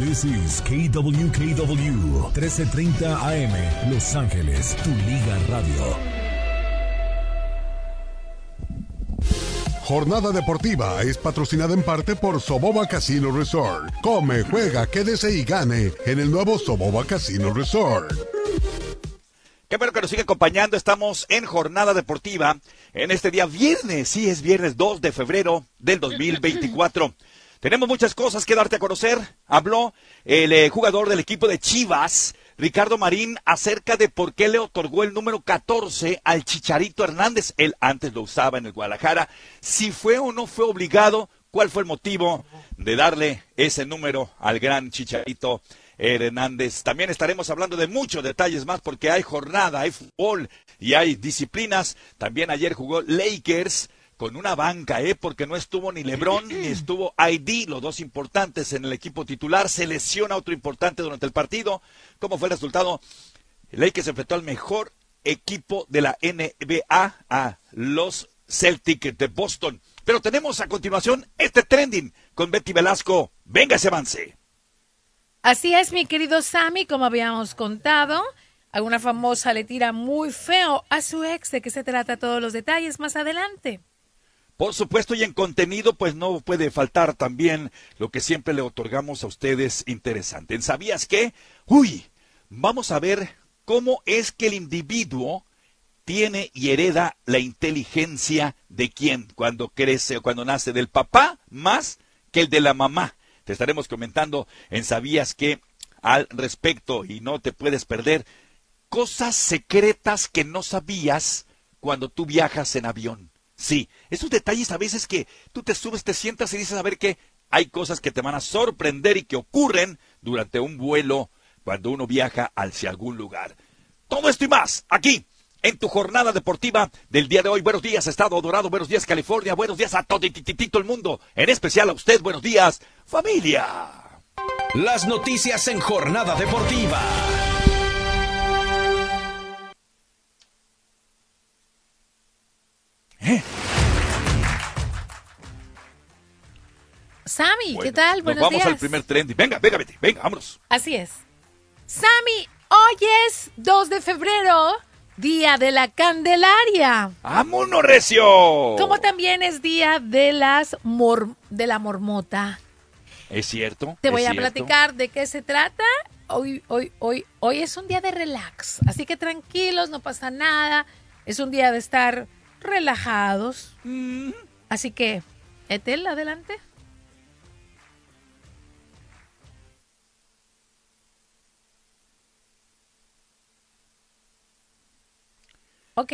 This is KWKW 1330 AM Los Ángeles, tu liga radio. Jornada deportiva es patrocinada en parte por Soboba Casino Resort. Come, juega, quédese y gane en el nuevo Soboba Casino Resort. Qué bueno que nos sigue acompañando. Estamos en jornada deportiva en este día viernes. Sí, es viernes 2 de febrero del 2024. Tenemos muchas cosas que darte a conocer. Habló el eh, jugador del equipo de Chivas, Ricardo Marín, acerca de por qué le otorgó el número 14 al Chicharito Hernández. Él antes lo usaba en el Guadalajara. Si fue o no fue obligado, cuál fue el motivo de darle ese número al gran Chicharito Hernández. También estaremos hablando de muchos detalles más porque hay jornada, hay fútbol y hay disciplinas. También ayer jugó Lakers con una banca, ¿eh? porque no estuvo ni LeBron ni estuvo ID, los dos importantes en el equipo titular. Se lesiona otro importante durante el partido. ¿Cómo fue el resultado? Lakers enfrentó al mejor equipo de la NBA, a los Celtics de Boston. Pero tenemos a continuación este trending con Betty Velasco. Venga ese avance. Así es, mi querido Sammy, como habíamos contado, alguna famosa le tira muy feo a su ex. ¿De qué se trata? Todos los detalles más adelante. Por supuesto, y en contenido, pues no puede faltar también lo que siempre le otorgamos a ustedes interesante. ¿Sabías qué? Uy, vamos a ver cómo es que el individuo tiene y hereda la inteligencia de quién cuando crece o cuando nace, del papá más que el de la mamá. Te estaremos comentando en Sabías que al respecto y no te puedes perder cosas secretas que no sabías cuando tú viajas en avión. Sí, esos detalles a veces que tú te subes, te sientas y dices a ver que hay cosas que te van a sorprender y que ocurren durante un vuelo cuando uno viaja hacia algún lugar. Todo esto y más aquí en tu jornada deportiva del día de hoy. Buenos días, Estado Dorado. Buenos días, California. Buenos días a todo el mundo. En especial a usted. Buenos días, familia. Las noticias en jornada deportiva. ¿Eh? Sammy, ¿qué tal? Buenos nos vamos al primer trend. Venga, venga, Betty, venga, vámonos. Así es. Sammy, hoy es 2 de febrero Día de la Candelaria. ¡Vámonos, Recio! Como también es Día de las de la Mormota. ¿Es cierto? Te voy a platicar de qué se trata. Hoy, hoy, hoy, hoy es un día de relax. Así que tranquilos, no pasa nada. Es un día de estar relajados. Mm. Así que, Etel, adelante. Ok.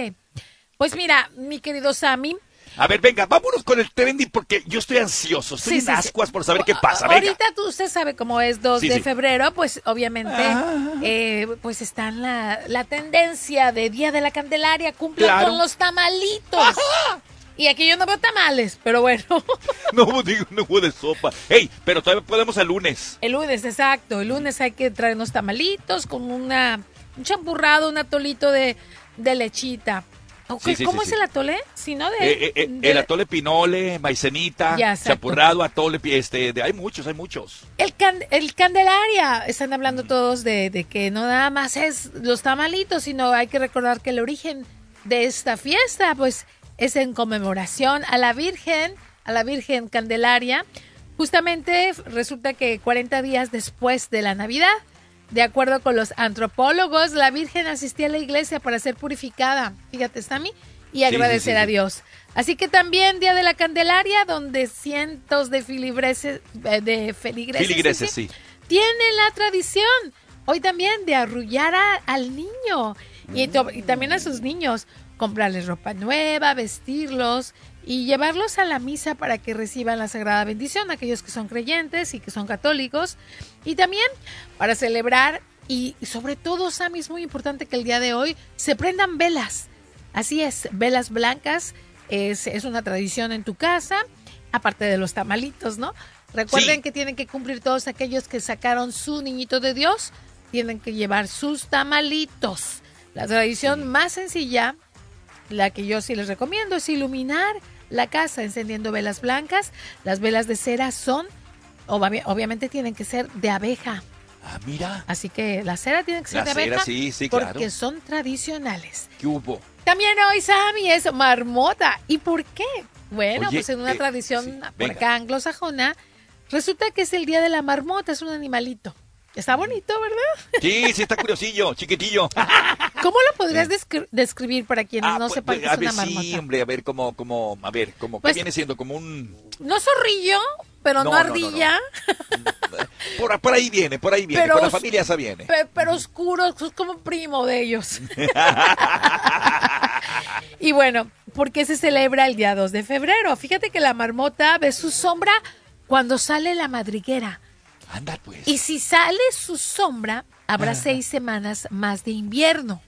Pues mira, mi querido Sammy. A ver, venga, vámonos con el trendy porque yo estoy ansioso, estoy en ascuas por saber qué pasa. Ahorita tú usted sabe cómo es 2 de febrero, pues obviamente ah. eh, pues está en la, la, tendencia de Día de la Candelaria, cumple con los tamalitos. Y aquí yo no veo tamales, pero bueno. no, digo, no hubo de sopa. Ey, pero todavía podemos el lunes. El lunes, exacto. El lunes hay que traernos tamalitos con una, un champurrado, un atolito de de lechita. ¿Cómo es el atole? Si no de, eh, eh, eh, El atole pinole, maicenita, chapurrado, atole, este, de, hay muchos, hay muchos. El, el Candelaria, están hablando todos de, de, que no nada más es los tamalitos, sino hay que recordar que el origen de esta fiesta, pues, es en conmemoración a la Virgen, a la Virgen Candelaria. Justamente resulta que 40 días después de la Navidad, de acuerdo con los antropólogos, la Virgen asistía a la iglesia para ser purificada, fíjate, Sammy, y agradecer a Dios. Así que también Día de la Candelaria, donde cientos de filibreses, eh, de feligreses, tienen la tradición hoy también de arrullar al niño. Y, y también a sus niños, comprarles ropa nueva, vestirlos y llevarlos a la misa para que reciban la sagrada bendición, aquellos que son creyentes y que son católicos, y también para celebrar y, sobre todo, Sammy, es muy importante que el día de hoy se prendan velas. Así es, velas blancas es, es una tradición en tu casa, aparte de los tamalitos, ¿no? Recuerden que tienen que cumplir todos aquellos que sacaron su niñito de Dios, tienen que llevar sus tamalitos. La tradición más sencilla la que yo sí les recomiendo es iluminar la casa encendiendo velas blancas. Las velas de cera son obvi- obviamente tienen que ser de abeja. Ah, mira. Así que la cera tiene que ser La de cera, abeja. sí, sí, porque claro. son tradicionales. ¿Qué hubo? También hoy, Sammy, es marmota. ¿Y por qué? Bueno, Oye, pues en una eh, tradición sí, por acá anglosajona, resulta que es el día de la marmota, es un animalito. Está bonito, ¿verdad? Sí, sí está curiosillo, chiquitillo. ¿Cómo lo podrías descri- describir para quienes Ah, no pues, sepan qué a es ver, una marmota? sí, hombre, a ver, como, como, a ver, como, Pues- ¿qué viene siendo? Como un... No zorrillo, pero no, No, no, no, no. ardilla, Por, por ahí viene, por ahí viene, Pero por la familia esa viene. pe- pero oscuro, es como primo de ellos. y bueno, ¿por qué se celebra el día 2 de febrero? Fíjate que la marmota ve su sombra cuando sale la madriguera. Anda, pues. Y si sale su sombra, habrá seis semanas más de invierno.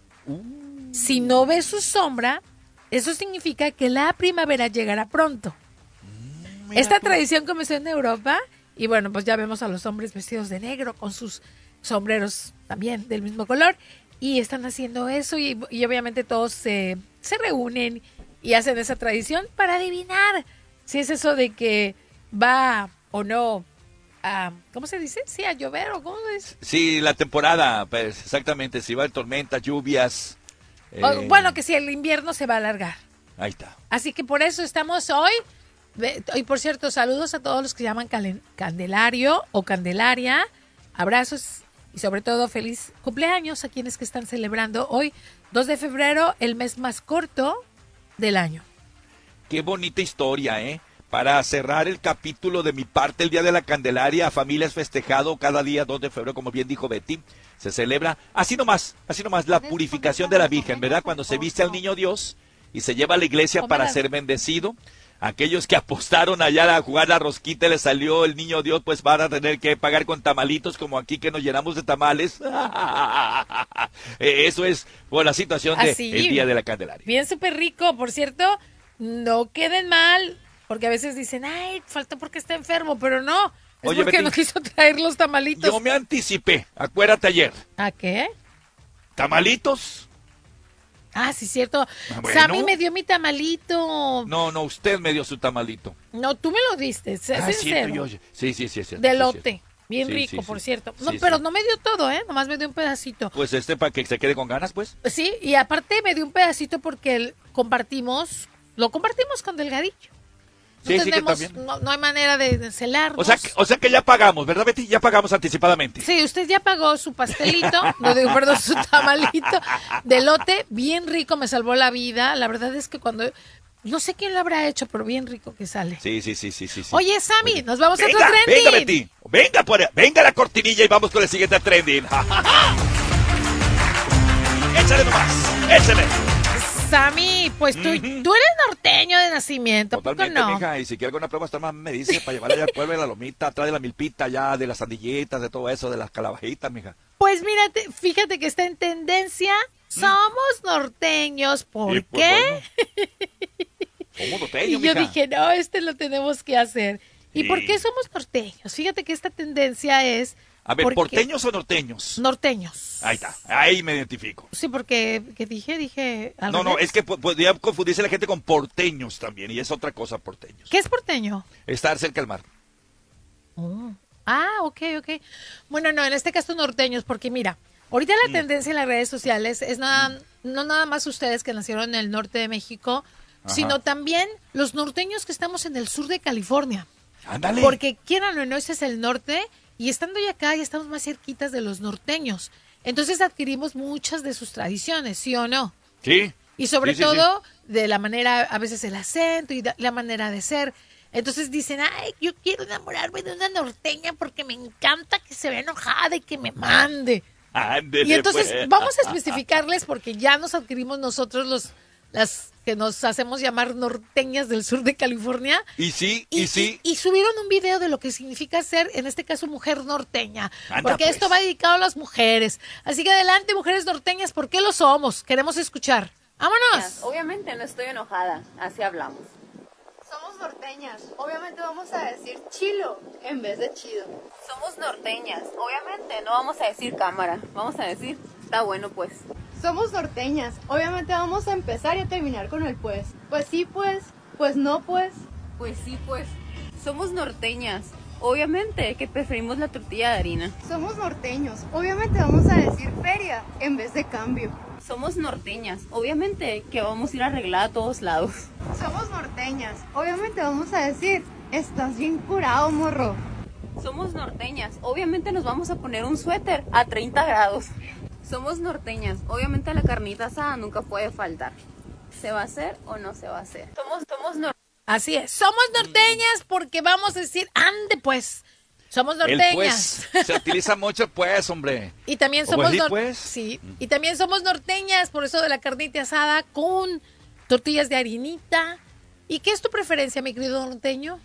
Si no ve su sombra, eso significa que la primavera llegará pronto. Esta tradición comenzó en Europa y bueno, pues ya vemos a los hombres vestidos de negro con sus sombreros también del mismo color y están haciendo eso y, y obviamente todos se, se reúnen y hacen esa tradición para adivinar si es eso de que va o no a, ¿cómo se dice? Sí, a llover o cómo es. Sí, la temporada, pues exactamente, si va a tormentas, lluvias. O, eh, bueno, que si el invierno se va a alargar. Ahí está. Así que por eso estamos hoy. Y por cierto, saludos a todos los que llaman Candelario o Candelaria. Abrazos y sobre todo feliz cumpleaños a quienes que están celebrando hoy, 2 de febrero, el mes más corto del año. Qué bonita historia, ¿eh? Para cerrar el capítulo de mi parte, el Día de la Candelaria, familia es festejado cada día 2 de febrero, como bien dijo Betty, se celebra así nomás, así nomás la purificación de la Virgen, ¿verdad? Cuando se viste al niño Dios y se lleva a la iglesia para ser bendecido. Aquellos que apostaron allá a jugar la rosquita y le salió el niño Dios, pues van a tener que pagar con tamalitos, como aquí que nos llenamos de tamales. Eh, Eso es por la situación del. Día de la Candelaria. Bien súper rico, por cierto, no queden mal, porque a veces dicen, ay, falta porque está enfermo, pero no, es Oye, porque Betty, no quiso traer los tamalitos. Yo me anticipé, acuérdate ayer. ¿A qué? ¿Tamalitos? Ah, sí, cierto. bueno. Sammy me dio mi tamalito. No, no, usted me dio su tamalito. No, tú me lo diste, es Ah, cierto, yo- sí, sí, sí, es cierto, De sí, es lote. cierto. Bien Sí, rico, sí, por sí. cierto. No, Sí, pero sí. no me dio todo, ¿eh? Nomás me dio un pedacito. Pues este para que se quede con ganas, pues. Sí, y aparte me dio un pedacito porque compartimos, lo compartimos con Delgadillo. No Sí, sí, que tenemos, no, no hay manera de, celarnos. O sea, que, o sea que ya pagamos, ¿verdad, Betty? Ya pagamos anticipadamente. Sí, usted ya pagó su pastelito, no digo, perdón, su tamalito de lote, bien rico, me salvó la vida. La verdad es que cuando, no sé quién lo habrá hecho, pero bien rico que sale. Sí, sí, sí, sí, sí. Oye, Sammy, nos vamos a otro trending. venga, Betty. Venga, por, venga la cortinilla y vamos con el siguiente trending. échale nomás, échale. Sammy, pues tú, tú eres norteño de nacimiento, ¿a poco Totalmente, no? mija, y si quiere alguna prueba, usted más me dice para llevarla allá al pueblo de la lomita, atrás de la milpita, ya de las sandilletas, de todo eso, de las calabajitas, mija. Pues mírate, fíjate que está en tendencia. Somos norteños, ¿por Mm. Y, pues, qué? Somos Y norteños, yo mija. dije, no, este lo tenemos que hacer. ¿Y por qué somos norteños? Fíjate que esta tendencia es... A ver, ¿porteños o norteños? Norteños. Ahí está, ahí me identifico. Sí, porque que dije, dije... al No, no, es que po- podría confundirse la gente con porteños también, y es otra cosa porteños. ¿Qué es porteño? Estar cerca del mar. Oh. Ah, ok, ok. Bueno, no, en este caso norteños, porque mira, ahorita la tendencia en las redes sociales es nada, no nada más ustedes que nacieron en el norte de México, Ajá. sino también los norteños que estamos en el sur de California. Ándale. Porque quieran o no, ese es el norte, y estando ya acá ya estamos más cerquitas de los norteños. Entonces adquirimos muchas de sus tradiciones, ¿sí o no? Sí. Y sobre Sí, sí, todo de la manera, a veces el acento y la manera de ser. Entonces dicen, ay, yo quiero enamorarme de una norteña porque me encanta que se vea enojada y que me mande. Ándele, Y entonces pues. vamos a especificarles porque ya nos adquirimos nosotros los las que nos hacemos llamar norteñas del sur de California. Y sí, y, sí. y subieron un video de lo que significa ser, en este caso, mujer norteña. Anda, porque pues. esto va dedicado a las mujeres. Así que adelante, mujeres norteñas, ¿por qué lo somos? Queremos escuchar. ¡Vámonos! Obviamente no estoy enojada, así hablamos. Norteñas. Obviamente vamos a decir chilo en vez de chido. Somos norteñas, obviamente no vamos a decir cámara, vamos a decir, está bueno pues. Somos norteñas. Obviamente vamos a empezar y a terminar con el pues. Pues sí, pues. Pues no, pues. Pues sí pues. Somos norteñas, Obviamente que preferimos la tortilla de harina. Somos norteños. Obviamente vamos a decir feria en vez de cambio. Somos norteñas. Obviamente que vamos a ir arregladas a todos lados. Somos norteñas. Obviamente vamos a decir, estás bien curado, morro. Somos norteñas. Obviamente nos vamos a poner un suéter a 30 grados. Somos norteñas. Obviamente la carnita asada nunca puede faltar. ¿Se va a hacer o no se va a hacer? Somos, somos norteñas. Así es. Somos norteñas porque vamos a decir, ande pues. Somos El norteñas. pues se utiliza mucho pues, hombre. Y también ¿O somos pues? sí, y también somos norteñas, por eso de la carnita asada con tortillas de harinita. ¿Y qué es tu preferencia, mi querido norteño?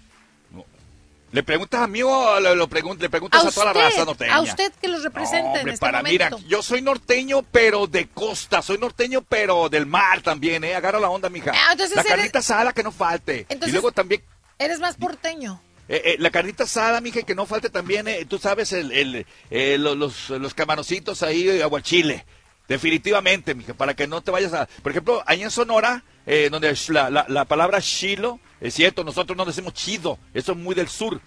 ¿Le preguntas a mí o le, lo pregun- le preguntas a, toda la raza norteña? a usted que los representa No, en hombre, este para, momento. mira, yo soy norteño, pero de costa. Soy norteño, pero del mar también, ¿eh? Agarra la onda, mija. Ah, entonces la eres- carnita asada que no falte. Entonces- y luego también Eres más porteño. Eh, eh, la carnita asada, mija, que no falte también, eh, tú sabes, el, el, eh, lo- los, los camaroncitos ahí, eh, aguachile. Definitivamente, mija, para que no te vayas a... Por ejemplo, ahí en Sonora, eh, donde la, la, la palabra chilo, es cierto, nosotros no decimos chido, eso es muy del sur,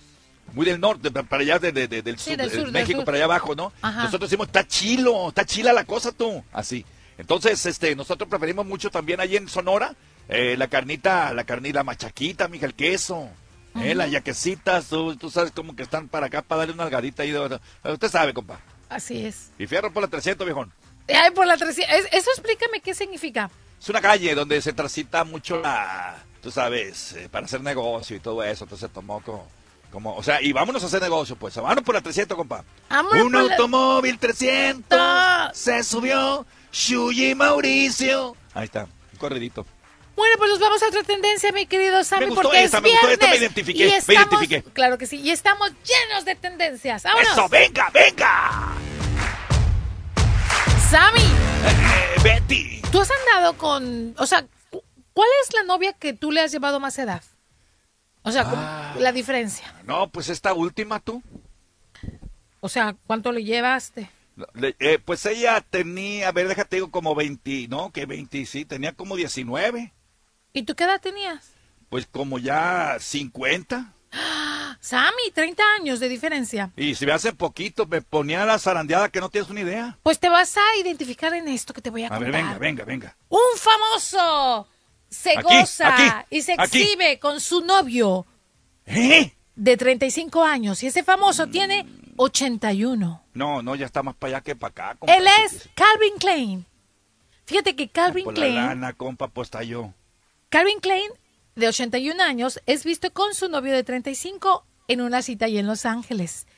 muy del norte, pa- para allá de, de- de- del Sí, sur, del de sur, México, sur. para allá abajo, ¿no? Ajá. Nosotros decimos, está chilo, está chila la cosa tú, así. Entonces, este, nosotros preferimos mucho también ahí en Sonora, eh, la carnita, la carnita, machaquita, mija, el queso. Eh, las yaquecitas, tú, tú sabes como que están para acá para darle una algadita ahí. De, usted sabe, compa. Así es. Y fierro por la 300, viejón. Ay, por la 300. Es- Eso explícame qué significa. Es una calle donde se transita mucho la, tú sabes, eh, para hacer negocio y todo eso. Entonces tomó como, como, o sea, y vámonos a hacer negocio, pues. Vámonos por la 300, compa. Vámonos Un por la- automóvil 300 Ta. se subió Shuyi Mauricio. Ahí está, un corridito. Bueno, pues nos vamos a otra tendencia, mi querido Sammy, Me gustó porque esta, es me gustó viernes. esta, me identifiqué, y me estamos, identifiqué. Claro que sí, y estamos llenos de tendencias. ¡Vámonos! ¡Eso, venga, venga! Sammy, Eh, Betty. tú has andado con, o sea, cu- ¿cuál es la novia que tú le has llevado más edad? O sea, Ah. la diferencia. No, pues esta última tú. O sea, ¿cuánto le llevaste? Le- eh, pues ella tenía, a ver, déjate digo, como 20, no, que 20, sí, tenía como 19. ¿Y tú qué edad tenías? Pues como ya 50. Sammy, 30 años de diferencia. Y si me hace poquito, me ponía la zarandeada que no tienes una idea. Pues te vas a identificar en esto que te voy a A contar. ver, venga, venga, venga. Un famoso se Aquí, goza aquí, y se aquí. exhibe con su novio ¿Eh? de 35 años y ese famoso tiene 81. No, no, ya está más para allá que para acá. compa. Él es Calvin Klein. Fíjate que Calvin Por la Klein, lana, compa, pues está yo. Calvin Klein, de 81 años, es visto con su novio de 35 en una cita allí en Los Ángeles.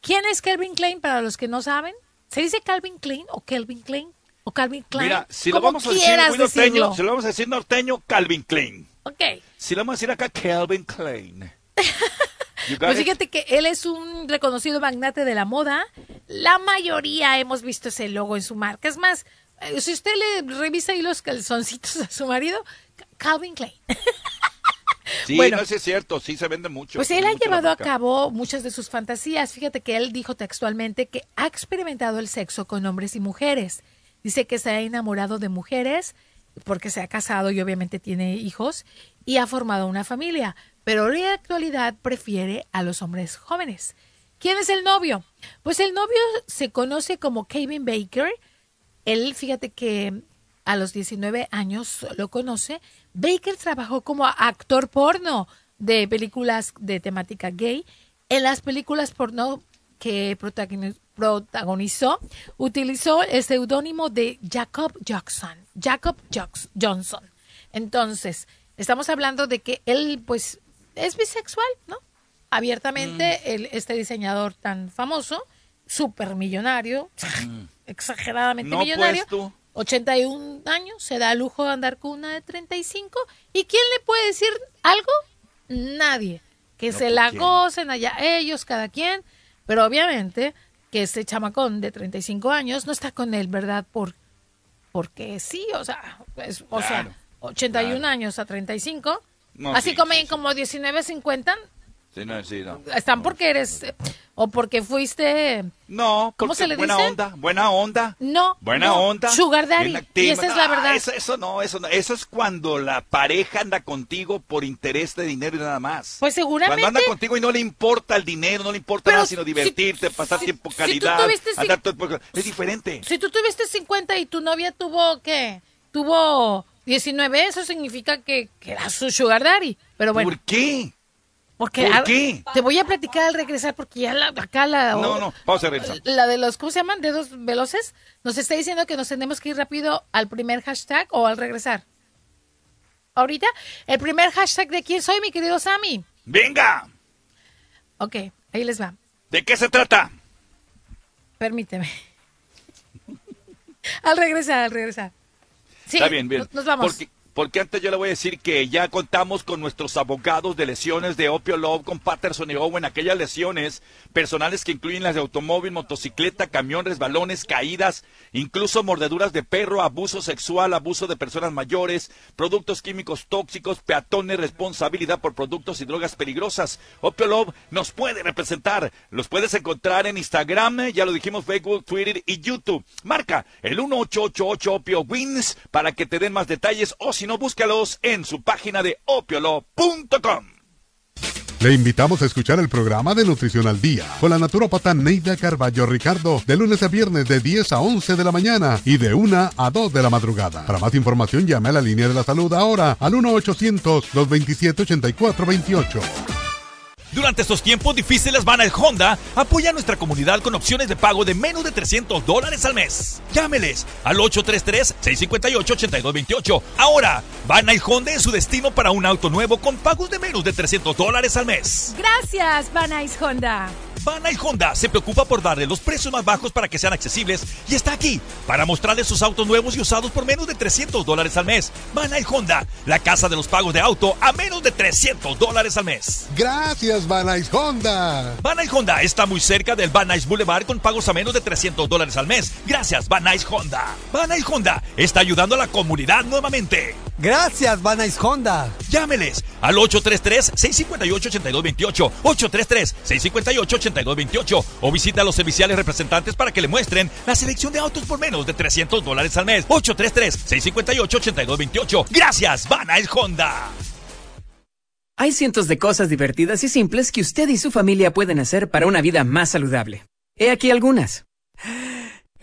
¿Quién es Calvin Klein para los que no saben? ¿Se dice Calvin Klein o Calvin Klein o Calvin Klein? Mira, si lo vamos a decir muy norteño, si lo vamos a decir norteño, Calvin Klein. Ok. Si lo vamos a decir acá, Calvin Klein. Pues fíjate que él es un reconocido magnate de la moda. La mayoría hemos visto ese logo en su marca. Es más, eh, si usted le revisa ahí los calzoncitos a su marido, Calvin Klein. Sí, bueno. no, sí es cierto, sí se vende mucho. Pues él ha llevado a cabo muchas de sus fantasías. Fíjate que él dijo textualmente que ha experimentado el sexo con hombres y mujeres. Dice que se ha enamorado de mujeres porque se ha casado y obviamente tiene hijos y ha formado una familia, pero en la actualidad prefiere a los hombres jóvenes. ¿Quién es el novio? Pues el novio se conoce como Kevin Baker. Él, fíjate que a los 19 años lo conoce. Baker trabajó como actor porno de películas de temática gay. En las películas porno que protagoni- protagonizó, utilizó el seudónimo de Jacob Jackson. Jacob Johnson. Entonces, estamos hablando de que él, pues, es bisexual, ¿no? Abiertamente, él, este diseñador tan famoso, súper millonario, exageradamente No, pues, millonario, tú. 81 años, se da el lujo de andar con una de 35. ¿Y quién le puede decir algo? Nadie. Que No, se la ¿quién? gocen allá ellos, cada quien. Pero obviamente que este chamacón de 35 años no está con él, ¿verdad? Por, porque sí, o sea, es- o sea, Claro, 81 claro. años a 35. No, así sí, como, sí, como 19 a 50, Sí, no, sí, no. Están porque eres eh, o porque fuiste No, ¿Cómo se le buena dice? onda, buena onda. No, Buena no, onda. sugar daddy, y esa es la verdad. Eso, eso no, eso no. Eso es cuando la pareja anda contigo por interés de dinero y nada más. Pues seguramente. Cuando anda contigo y no le importa el dinero, no le importa Pero nada sino si- divertirte, pasar si- tiempo si tú calidad. andar todo- es diferente. Si tú tuviste 50 y tu novia tuvo qué? Tuvo 19, eso significa que, que era su sugar daddy. Pero bueno, ¿Por qué? Porque por qué? te voy a platicar al regresar porque ya la, acá la No, no, vamos a regresar. la de los ¿cómo se llaman? dedos veloces nos está diciendo que nos tenemos que ir rápido al primer hashtag o al regresar. Ahorita el primer hashtag de quién soy, mi querido Sammy. Venga, Ok, ahí les va. ¿de qué se trata? Permíteme. al regresar, al regresar. Sí, Está bien, bien. nos- Nos vamos. Porque, porque antes yo le voy a decir que ya contamos con nuestros abogados de lesiones de Opio Love con Patterson y Owen, aquellas lesiones personales que incluyen las de automóvil, motocicleta, camión, resbalones, caídas, incluso mordeduras de perro, abuso sexual, abuso de personas mayores, productos químicos tóxicos, peatones, responsabilidad por productos y drogas peligrosas. Opio Love nos puede representar. Los puedes encontrar en Instagram, ya lo dijimos, Facebook, Twitter y YouTube. Marca el 1888 Opio Wins para que te den más detalles o si no, búscalos en su página de opiolo.com. Le invitamos a escuchar el programa de Nutrición al Día con la naturópata Neida Carballo Ricardo de lunes a viernes de 10 a 11 de la mañana y de 1 a 2 de la madrugada. Para más información llame a la línea de la salud ahora al 1-800-227-8428. Durante estos tiempos difíciles, Van Honda apoya a nuestra comunidad con opciones de pago de menos de 300 dólares al mes. Llámeles al 833-658-8228. Ahora, Van Honda es su destino para un auto nuevo con pagos de menos de 300 dólares al mes. Gracias, Banais Honda. Van Honda se preocupa por darle los precios más bajos para que sean accesibles y está aquí para mostrarles sus autos nuevos y usados por menos de 300 dólares al mes. Van Honda, la casa de los pagos de auto a menos de 300 dólares al mes. Gracias, Banais Honda. Van Honda está muy cerca del Van Boulevard con pagos a menos de 300 dólares al mes. Gracias, Van Honda. Van Honda está ayudando a la comunidad nuevamente. Gracias, Banais Honda. Llámeles al 833-658-8228, 833-658-8228 o visita a los serviciales representantes para que le muestren la selección de autos por menos de 300 dólares al mes. 833-658-8228. Gracias, Van Honda. Hay cientos de cosas divertidas y simples que usted y su familia pueden hacer para una vida más saludable. He aquí algunas.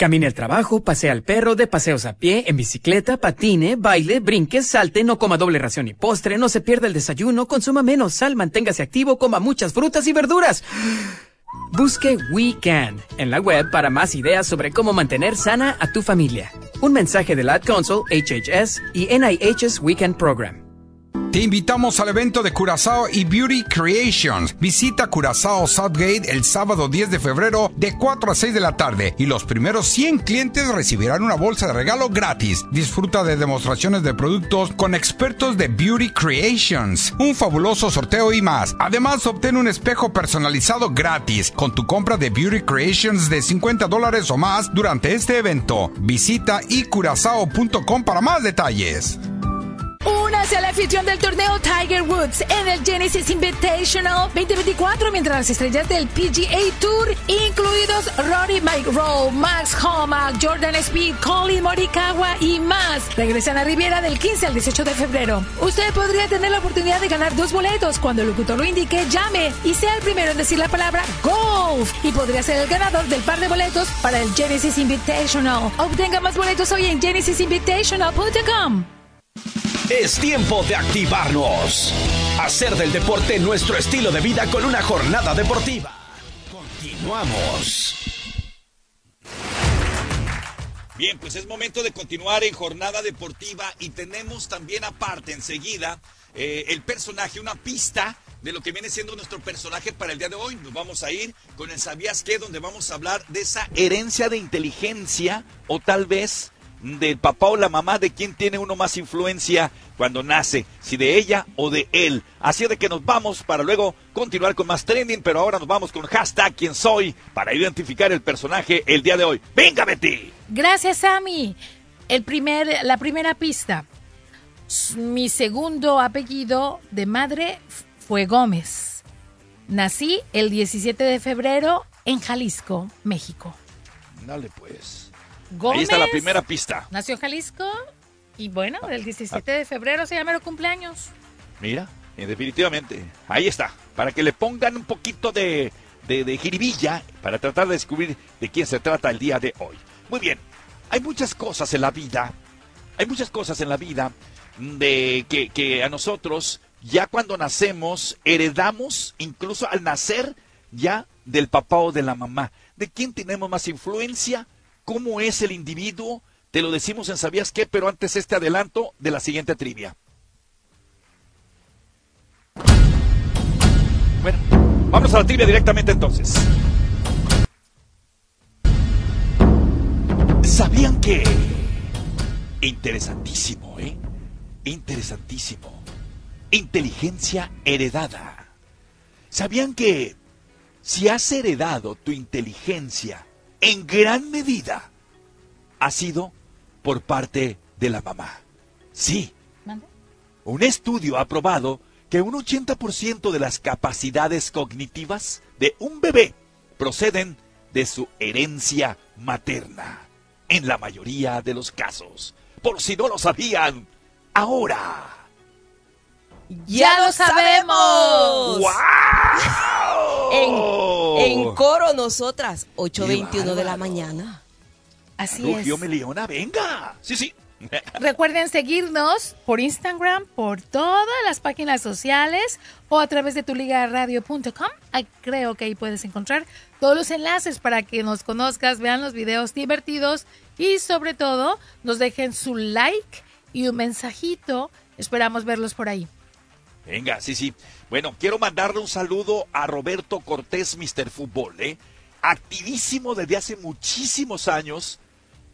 Camine al trabajo, pasea al perro, de paseos a pie, en bicicleta, patine, baile, brinque, salte, no coma doble ración y postre, no se pierda el desayuno, consuma menos sal, manténgase activo, coma muchas frutas y verduras. Busque We Can en la web para más ideas sobre cómo mantener sana a tu familia. Un mensaje del Ad Council, HHS y NIH's Weekend Program. Te invitamos al evento de Curazao y Beauty Creations. Visita Curazao Southgate el sábado 10 de febrero de 4 a 6 de la tarde y los primeros 100 clientes recibirán una bolsa de regalo gratis. Disfruta de demostraciones de productos con expertos de Beauty Creations, un fabuloso sorteo y más. Además, obtén un espejo personalizado gratis con tu compra de Beauty Creations de 50 dólares o más durante este evento. Visita icurazao.com para más detalles. Únase a la afición del torneo Tiger Woods en el Genesis Invitational 2024 mientras las estrellas del PGA Tour, incluidos Rory McIlroy, Max Homa, Jordan Speed, Colin Morikawa y más, regresan a Riviera del 15 al 18 de febrero. Usted podría tener la oportunidad de ganar dos boletos. Cuando el locutor lo indique, llame y sea el primero en decir la palabra Golf y podría ser el ganador del par de boletos para el Genesis Invitational. Obtenga más boletos hoy en genesisinvitational.com. Es tiempo de activarnos. Hacer del deporte nuestro estilo de vida con una jornada deportiva. Continuamos. Bien, pues es momento de continuar en jornada deportiva y tenemos también aparte enseguida eh, el personaje, una pista de lo que viene siendo nuestro personaje para el día de hoy. Nos vamos a ir con el ¿Sabías qué? Donde vamos a hablar de esa herencia de inteligencia o tal vez del papá o la mamá de quién tiene uno más influencia cuando nace, si de ella o de él. Así de que nos vamos para luego continuar con más trending, pero ahora nos vamos con hashtag quién soy para identificar el personaje el día de hoy. ¡Venga, Betty! Gracias, Sammy. El primer, la primera pista. Mi segundo apellido de madre fue Gómez. Nací el 17 de febrero en Jalisco, México. Dale pues. Gómez Ahí está la primera pista. nació en Jalisco y bueno, el 17 de febrero se llama el cumpleaños. Mira, eh, definitivamente. Ahí está. Para que le pongan un poquito de, de, de jiribilla para tratar de descubrir de quién se trata el día de hoy. Muy bien. Hay muchas cosas en la vida. Hay muchas cosas en la vida de que, que a nosotros, ya cuando nacemos, heredamos, incluso al nacer, ya del papá o de la mamá. ¿De quién tenemos más influencia? ¿Cómo es el individuo? Te lo decimos en ¿Sabías qué? Pero antes este adelanto de la siguiente trivia. Bueno, vamos a la trivia directamente entonces. ¿Sabían que? Interesantísimo, ¿eh? Interesantísimo. Inteligencia heredada. ¿Sabían que si has heredado tu inteligencia en gran medida, ha sido por parte de la mamá? Sí. Un estudio ha probado que un 80% de las capacidades cognitivas de un bebé proceden de su herencia materna. En la mayoría de los casos. Por si no lo sabían, ahora. ¡Ya lo sabemos! ¡Wow! En, en coro nosotras, 8.21 de la mañana. Así Rugio es. Meliona, venga. Sí, sí. Recuerden seguirnos por Instagram, por todas las páginas sociales o a través de tuligaradio.com. Creo que ahí puedes encontrar todos los enlaces para que nos conozcas, vean los videos divertidos y sobre todo nos dejen su like y un mensajito. Esperamos verlos por ahí. Venga, sí, sí. Bueno, quiero mandarle un saludo a Roberto Cortés, Mr. Fútbol, ¿eh? Activísimo desde hace muchísimos años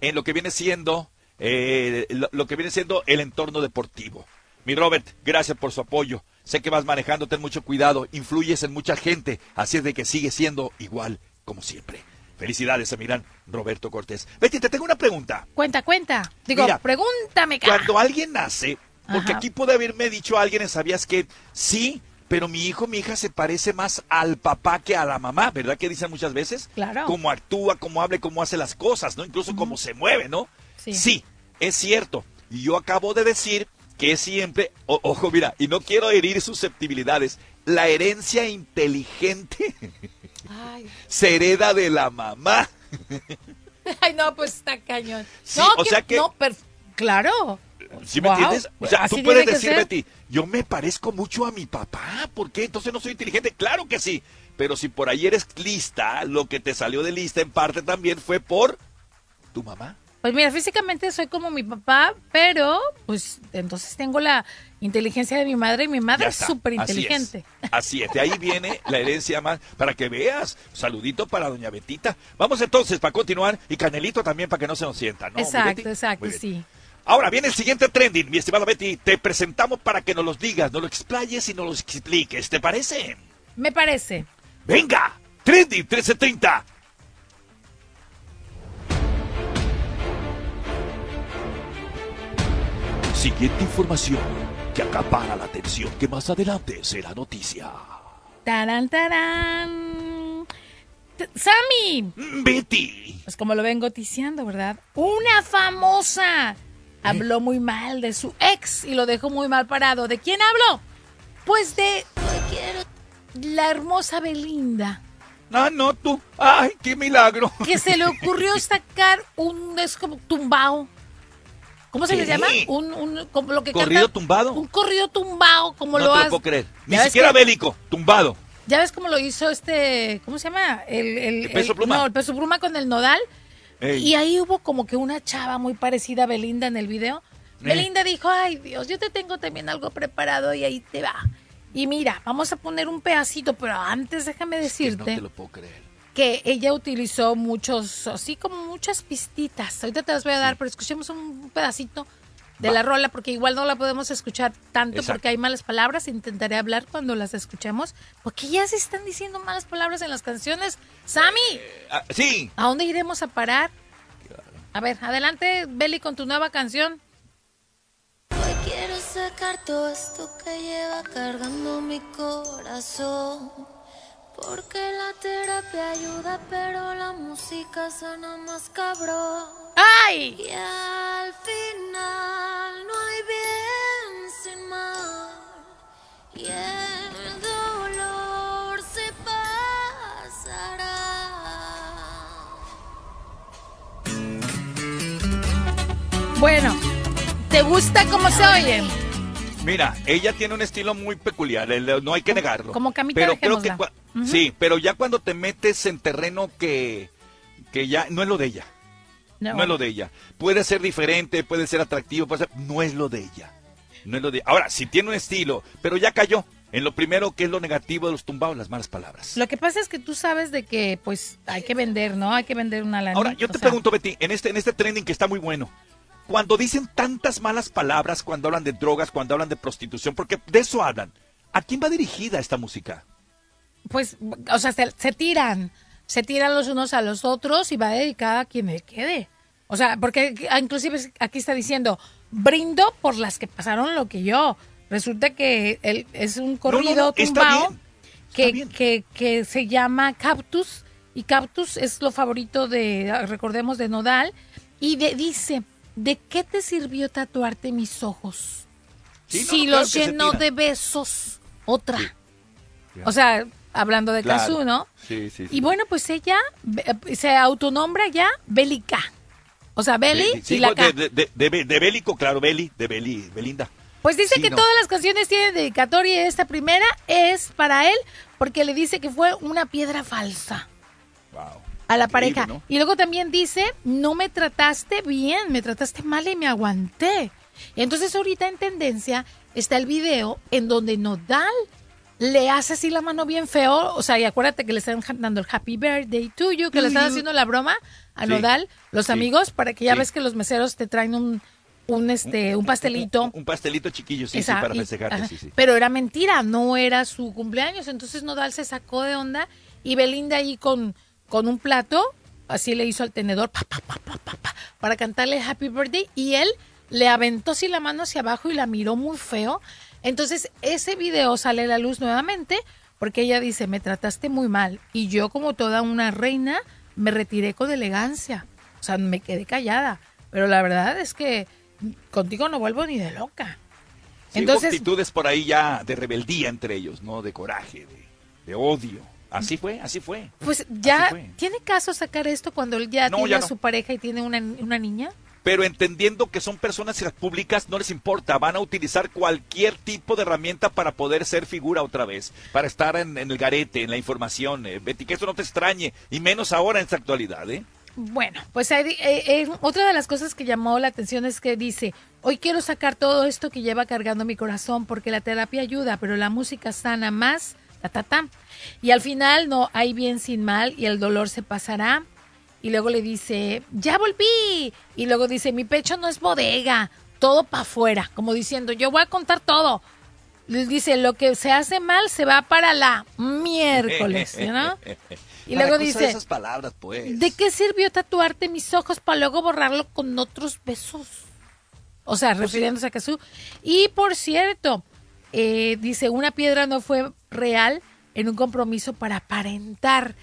en lo que viene siendo, eh, lo, lo que viene siendo el entorno deportivo. Mi Robert, gracias por su apoyo. Sé que vas manejando, ten mucho cuidado, influyes en mucha gente, así es de que sigue siendo igual como siempre. Felicidades a Mirán Roberto Cortés. Betty, te tengo una pregunta. Cuenta, cuenta. Digo, Mira, pregúntame, cara. Cuando alguien nace, porque Ajá. aquí puede haberme dicho alguien, en ¿sabías que sí? Pero mi hijo, mi hija se parece más al papá que a la mamá, ¿verdad? Que dicen muchas veces. Claro. Cómo actúa, cómo habla, cómo hace las cosas, ¿no? Incluso cómo se mueve, ¿no? Sí. es cierto. Y yo acabo de decir que siempre, o- ojo, mira, y no quiero herir susceptibilidades, la herencia inteligente se hereda de la mamá. Ay, no, pues está cañón. Sí, no, o sea que- No, pero, claro. ¿Sí me Wow, entiendes? O sea, así tú puedes decir, ser. Betty, yo me parezco mucho a mi papá. ¿Por qué? Entonces no soy inteligente. Claro que sí. Pero si por ahí eres lista, lo que te salió de lista en parte también fue por tu mamá. Pues mira, físicamente soy como mi papá, pero pues entonces tengo la inteligencia de mi madre y mi madre es súper Así inteligente. Así es. De ahí viene la herencia más. Para que veas. Saludito para doña Betita. Vamos entonces para continuar. Y Canelito también para que no se nos sienta, ¿no? exacto, exacto, sí. Ahora viene el siguiente trending, mi estimada Betty. Te presentamos para que nos los digas, nos lo explayes y nos lo expliques. ¿Te parece? Me parece. ¡Venga! Trending 1330. Siguiente información que acapara la atención que más adelante será noticia. Tarán, tarán. T- Sammy. Betty. Pues como lo vengo ticiando, ¿verdad? Una famosa habló muy mal de su ex y lo dejó muy mal parado. ¿De quién habló? Pues de la hermosa Belinda. Ah, no, tú. ¡Ay, qué milagro! Que se le ocurrió sacar un es como tumbao. ¿Cómo se ¿Qué? les llama? Un, un como lo que ¿Corrido canta- tumbado? Un corrido tumbao, como no lo te lo hace. puedo creer. Ni ¿Ya ves siquiera que- bélico, tumbado. ¿Ya ves cómo lo hizo este, ¿cómo se llama? El, el, ¿El Peso Pluma? No, el peso pluma con el nodal. Ey. Y ahí hubo como que una chava muy parecida a Belinda en el video. Eh. Belinda dijo, ay Dios, yo te tengo también algo preparado y ahí te va. Y mira, vamos a poner un pedacito, pero antes déjame Que no decirte te lo puedo creer. que ella utilizó muchos, así como muchas pistitas. Ahorita te las voy a dar, pero escuchemos un pedacito de Va. la rola porque igual no la podemos escuchar tanto Exacto. porque hay malas palabras. Intentaré hablar cuando las escuchemos porque ya se están diciendo malas palabras en las canciones. Sammy, Ah, sí. ¿a dónde iremos a parar? A ver, adelante, Beli, con tu nueva canción. Hoy quiero sacar todo esto que lleva cargando mi corazón. Porque la terapia ayuda, pero la música suena más cabrón. ¡Ay! Y al final no hay bien sin mal. Y el dolor se pasará. Bueno, ¿te gusta cómo se oye? Mira, ella tiene un estilo muy peculiar, el- no hay que negarlo. como Camita, pero creo que sí, pero ya cuando te metes en terreno que que ya no es lo de ella. No. No. es lo de ella. Puede ser diferente, puede ser atractivo, puede ser, no es lo de ella. No es lo de Ahora, sí tiene un estilo, pero ya cayó en lo primero que es lo negativo de los tumbados, las malas palabras. Lo que pasa es que tú sabes de que, pues, hay que vender, ¿no? Hay que vender una lana. Ahora, yo te pregunto, Betty, en este, en este trending que está muy bueno, cuando dicen tantas malas palabras, cuando hablan de drogas, cuando hablan de prostitución, porque de eso hablan, ¿a quién va dirigida esta música? Pues, o sea, se, se tiran. Se tiran los unos a los otros y va dedicada a quien me quede. O sea, porque ah, inclusive aquí está diciendo, brindo por las que pasaron lo que yo. Resulta que él es un corrido no, tumbao que, que, que se llama Cactus y Cactus es lo favorito de, recordemos, de Nodal y de- dice, ¿de qué te sirvió tatuarte mis ojos? Sí, si no, claro los se llenó de besos otra. O sea, hablando de Claro. ¿no? Sí, sí, sí. Y bueno, pues ella se autonombra ya Bélica. O sea, Beli Sí, y la de, K. de, de, de- de bélico, claro, Beli, de Beli, Belinda. Pues dice Sí, que no. todas las canciones tienen dedicatoria y esta primera es para él porque le dice que fue una piedra falsa a la pareja. ¿no? Y luego también dice, no me trataste bien, me trataste mal y me aguanté. Entonces ahorita en tendencia está el video en donde Nodal le hace así la mano bien feo, o sea, y acuérdate que le están dando el happy birthday to you, que le están haciendo la broma a Sí, Nodal, los sí, amigos, para que ya sí. ves que los meseros te traen un, un este, un pastelito. Un pastelito chiquillo, sí, Esa, sí, para festejarte, sí, sí. Pero era mentira, no era su cumpleaños. Entonces Nodal se sacó de onda y Belinda ahí con, con un plato, así le hizo al tenedor pa, pa, pa, pa, pa, pa, para cantarle Happy Birthday y él le aventó así la mano hacia abajo y la miró muy feo. Entonces ese video sale a la luz nuevamente porque ella dice, me trataste muy mal y yo como toda una reina me retiré con elegancia. O sea, me quedé callada. Pero la verdad es que contigo no vuelvo ni de loca. Sí, hubo Entonces, actitudes por ahí ya de rebeldía entre ellos, ¿no? De coraje, de, de odio. Así fue, así fue. Pues ya, fue. ¿tiene caso sacar esto cuando él ya No, tiene ya a no. su pareja y tiene una, una niña? Pero entendiendo que son personas públicas, no les importa. Van a utilizar cualquier tipo de herramienta para poder ser figura otra vez. Para estar en, el garete, en la información. eh, Betty, que eso no te extrañe. Y menos ahora en esta actualidad, ¿eh? Bueno, pues hay- eh, eh, otra de las cosas que llamó la atención es que dice, hoy quiero sacar todo esto que lleva cargando mi corazón porque la terapia ayuda, pero la música sana más, ta, ta, ta. Y al final no hay bien sin mal y el dolor se pasará. Y luego le dice, ya volví. Y luego dice, mi pecho no es bodega, todo para afuera, como diciendo, yo voy a contar todo. Le dice, lo que se hace mal se va para la miércoles, ¿no? Y ¿Para luego dice, esas palabras, pues. ¿De qué sirvió tatuarte mis ojos para luego borrarlo con otros besos? O sea, refiriéndose a Jesús. Y por cierto, eh, dice, una piedra no fue real en un compromiso para aparentar.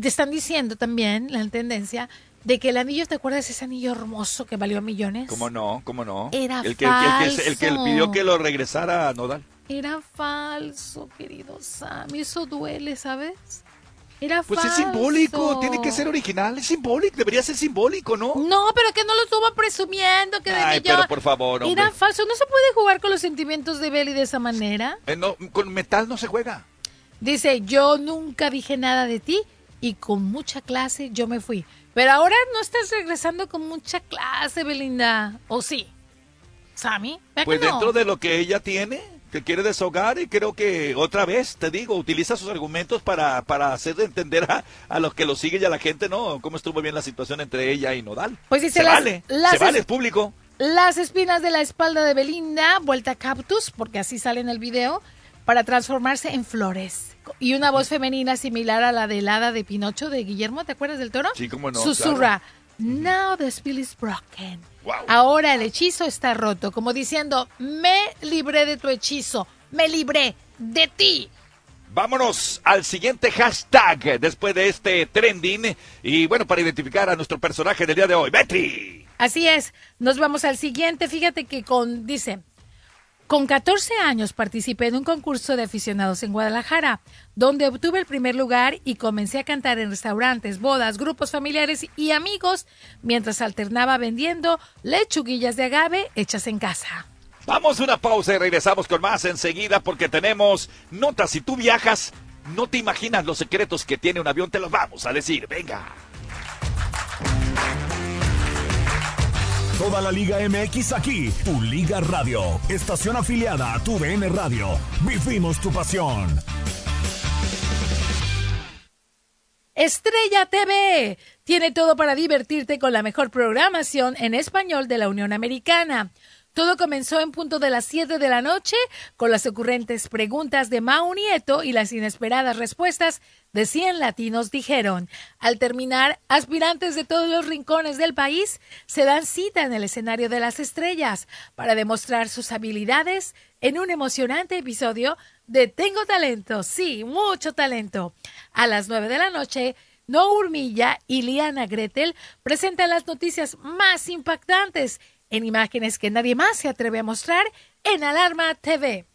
Te están diciendo también, la tendencia, de que el anillo, ¿te acuerdas ese anillo hermoso que valió millones? ¿Cómo no? ¿Cómo no? Era el que, el que- el que- el que falso. pidió que lo regresara a Nodal. Era falso, querido Sammy. Eso duele, ¿sabes? Era Pues falso. es simbólico, tiene que ser original, es simbólico, debería ser simbólico, ¿no? No, pero que no lo estuvo presumiendo, que de Ay, millón. pero por favor, hombre. Era falso. No se puede jugar con los sentimientos de Belly de esa manera. Eh, no, con metal no se juega. Dice, yo nunca dije nada de ti y con mucha clase yo me fui. Pero ahora no estás regresando con mucha clase, Belinda. ¿O sí? ¿Sammy? ¿Verdad Pues no? dentro de lo que ella tiene, que quiere deshogar, y creo que otra vez, te digo, utiliza sus argumentos para, para hacer de entender a, a los que lo siguen y a la gente, ¿no? Cómo estuvo bien la situación entre ella y Nodal. Pues dice, se las- vale, las se vale, es público. Las espinas de la espalda de Belinda, vuelta a cactus, porque así sale en el video, para transformarse en flores. Y una voz femenina similar a la de hada de Pinocho de Guillermo, ¿te acuerdas del toro? Sí, cómo no, Susurra, now the spell is broken. Wow. Ahora el hechizo está roto, como diciendo, me libré de tu hechizo, me libré de ti. Vámonos al siguiente hashtag después de este trending. Y bueno, para identificar a nuestro personaje del día de hoy, Betty. Así es, nos vamos al siguiente. Fíjate que con, dice, con 14 años participé en un concurso de aficionados en Guadalajara, donde obtuve el primer lugar y comencé a cantar en restaurantes, bodas, grupos familiares y amigos, mientras alternaba vendiendo lechuguillas de agave hechas en casa. Vamos a una pausa y regresamos con más enseguida porque tenemos notas. Si tú viajas, no te imaginas los secretos que tiene un avión, te los vamos a decir. Venga. Toda la Liga MX aquí, tu Liga Radio, estación afiliada a tu VN Radio. Vivimos tu pasión. Estrella TV tiene todo para divertirte con la mejor programación en español de la Unión Americana. Todo comenzó en punto de las 7 de la noche con las ocurrentes preguntas de Mau Nieto y las inesperadas respuestas de 100 latinos dijeron. Al terminar, aspirantes de todos los rincones del país se dan cita en el escenario de las estrellas para demostrar sus habilidades en un emocionante episodio de Tengo talento, sí, mucho talento. A las 9 de la noche, No Urmilla y Liana Gretel presentan las noticias más impactantes en imágenes que nadie más se atreve a mostrar en Alarma TV.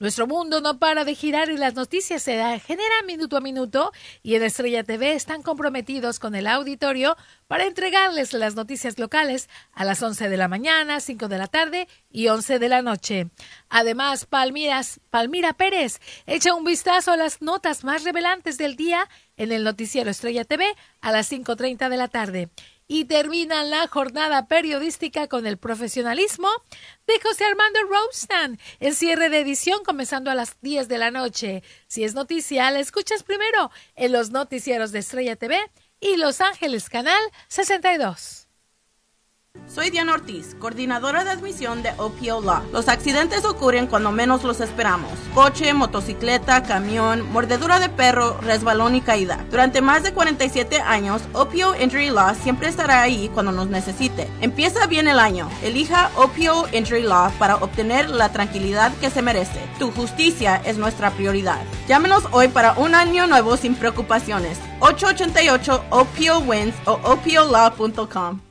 Nuestro mundo no para de girar y las noticias se generan minuto a minuto y en Estrella TV están comprometidos con el auditorio para entregarles las noticias locales a las 11 de la mañana, 5 de la tarde y 11 de la noche. Además, Palmiras, Palmira Pérez echa un vistazo a las notas más revelantes del día en el noticiero Estrella TV a las 5.30 de la tarde y terminan la jornada periodística con el profesionalismo de José Armando Rostan en cierre de edición comenzando a las 10 de la noche. Si es noticia, la escuchas primero en los noticieros de Estrella TV y Los Ángeles Canal 62. Soy Diana Ortiz, coordinadora de admisión de OPO Law. Los accidentes ocurren cuando menos los esperamos. Coche, motocicleta, camión, mordedura de perro, resbalón y caída. Durante más de 47 años, OPO Injury Law siempre estará ahí cuando nos necesite. Empieza bien el año. Elija OPO Injury Law para obtener la tranquilidad que se merece. Tu justicia es nuestra prioridad. Llámenos hoy para un año nuevo sin preocupaciones. 888 OPO Wins o OPOLaw.com.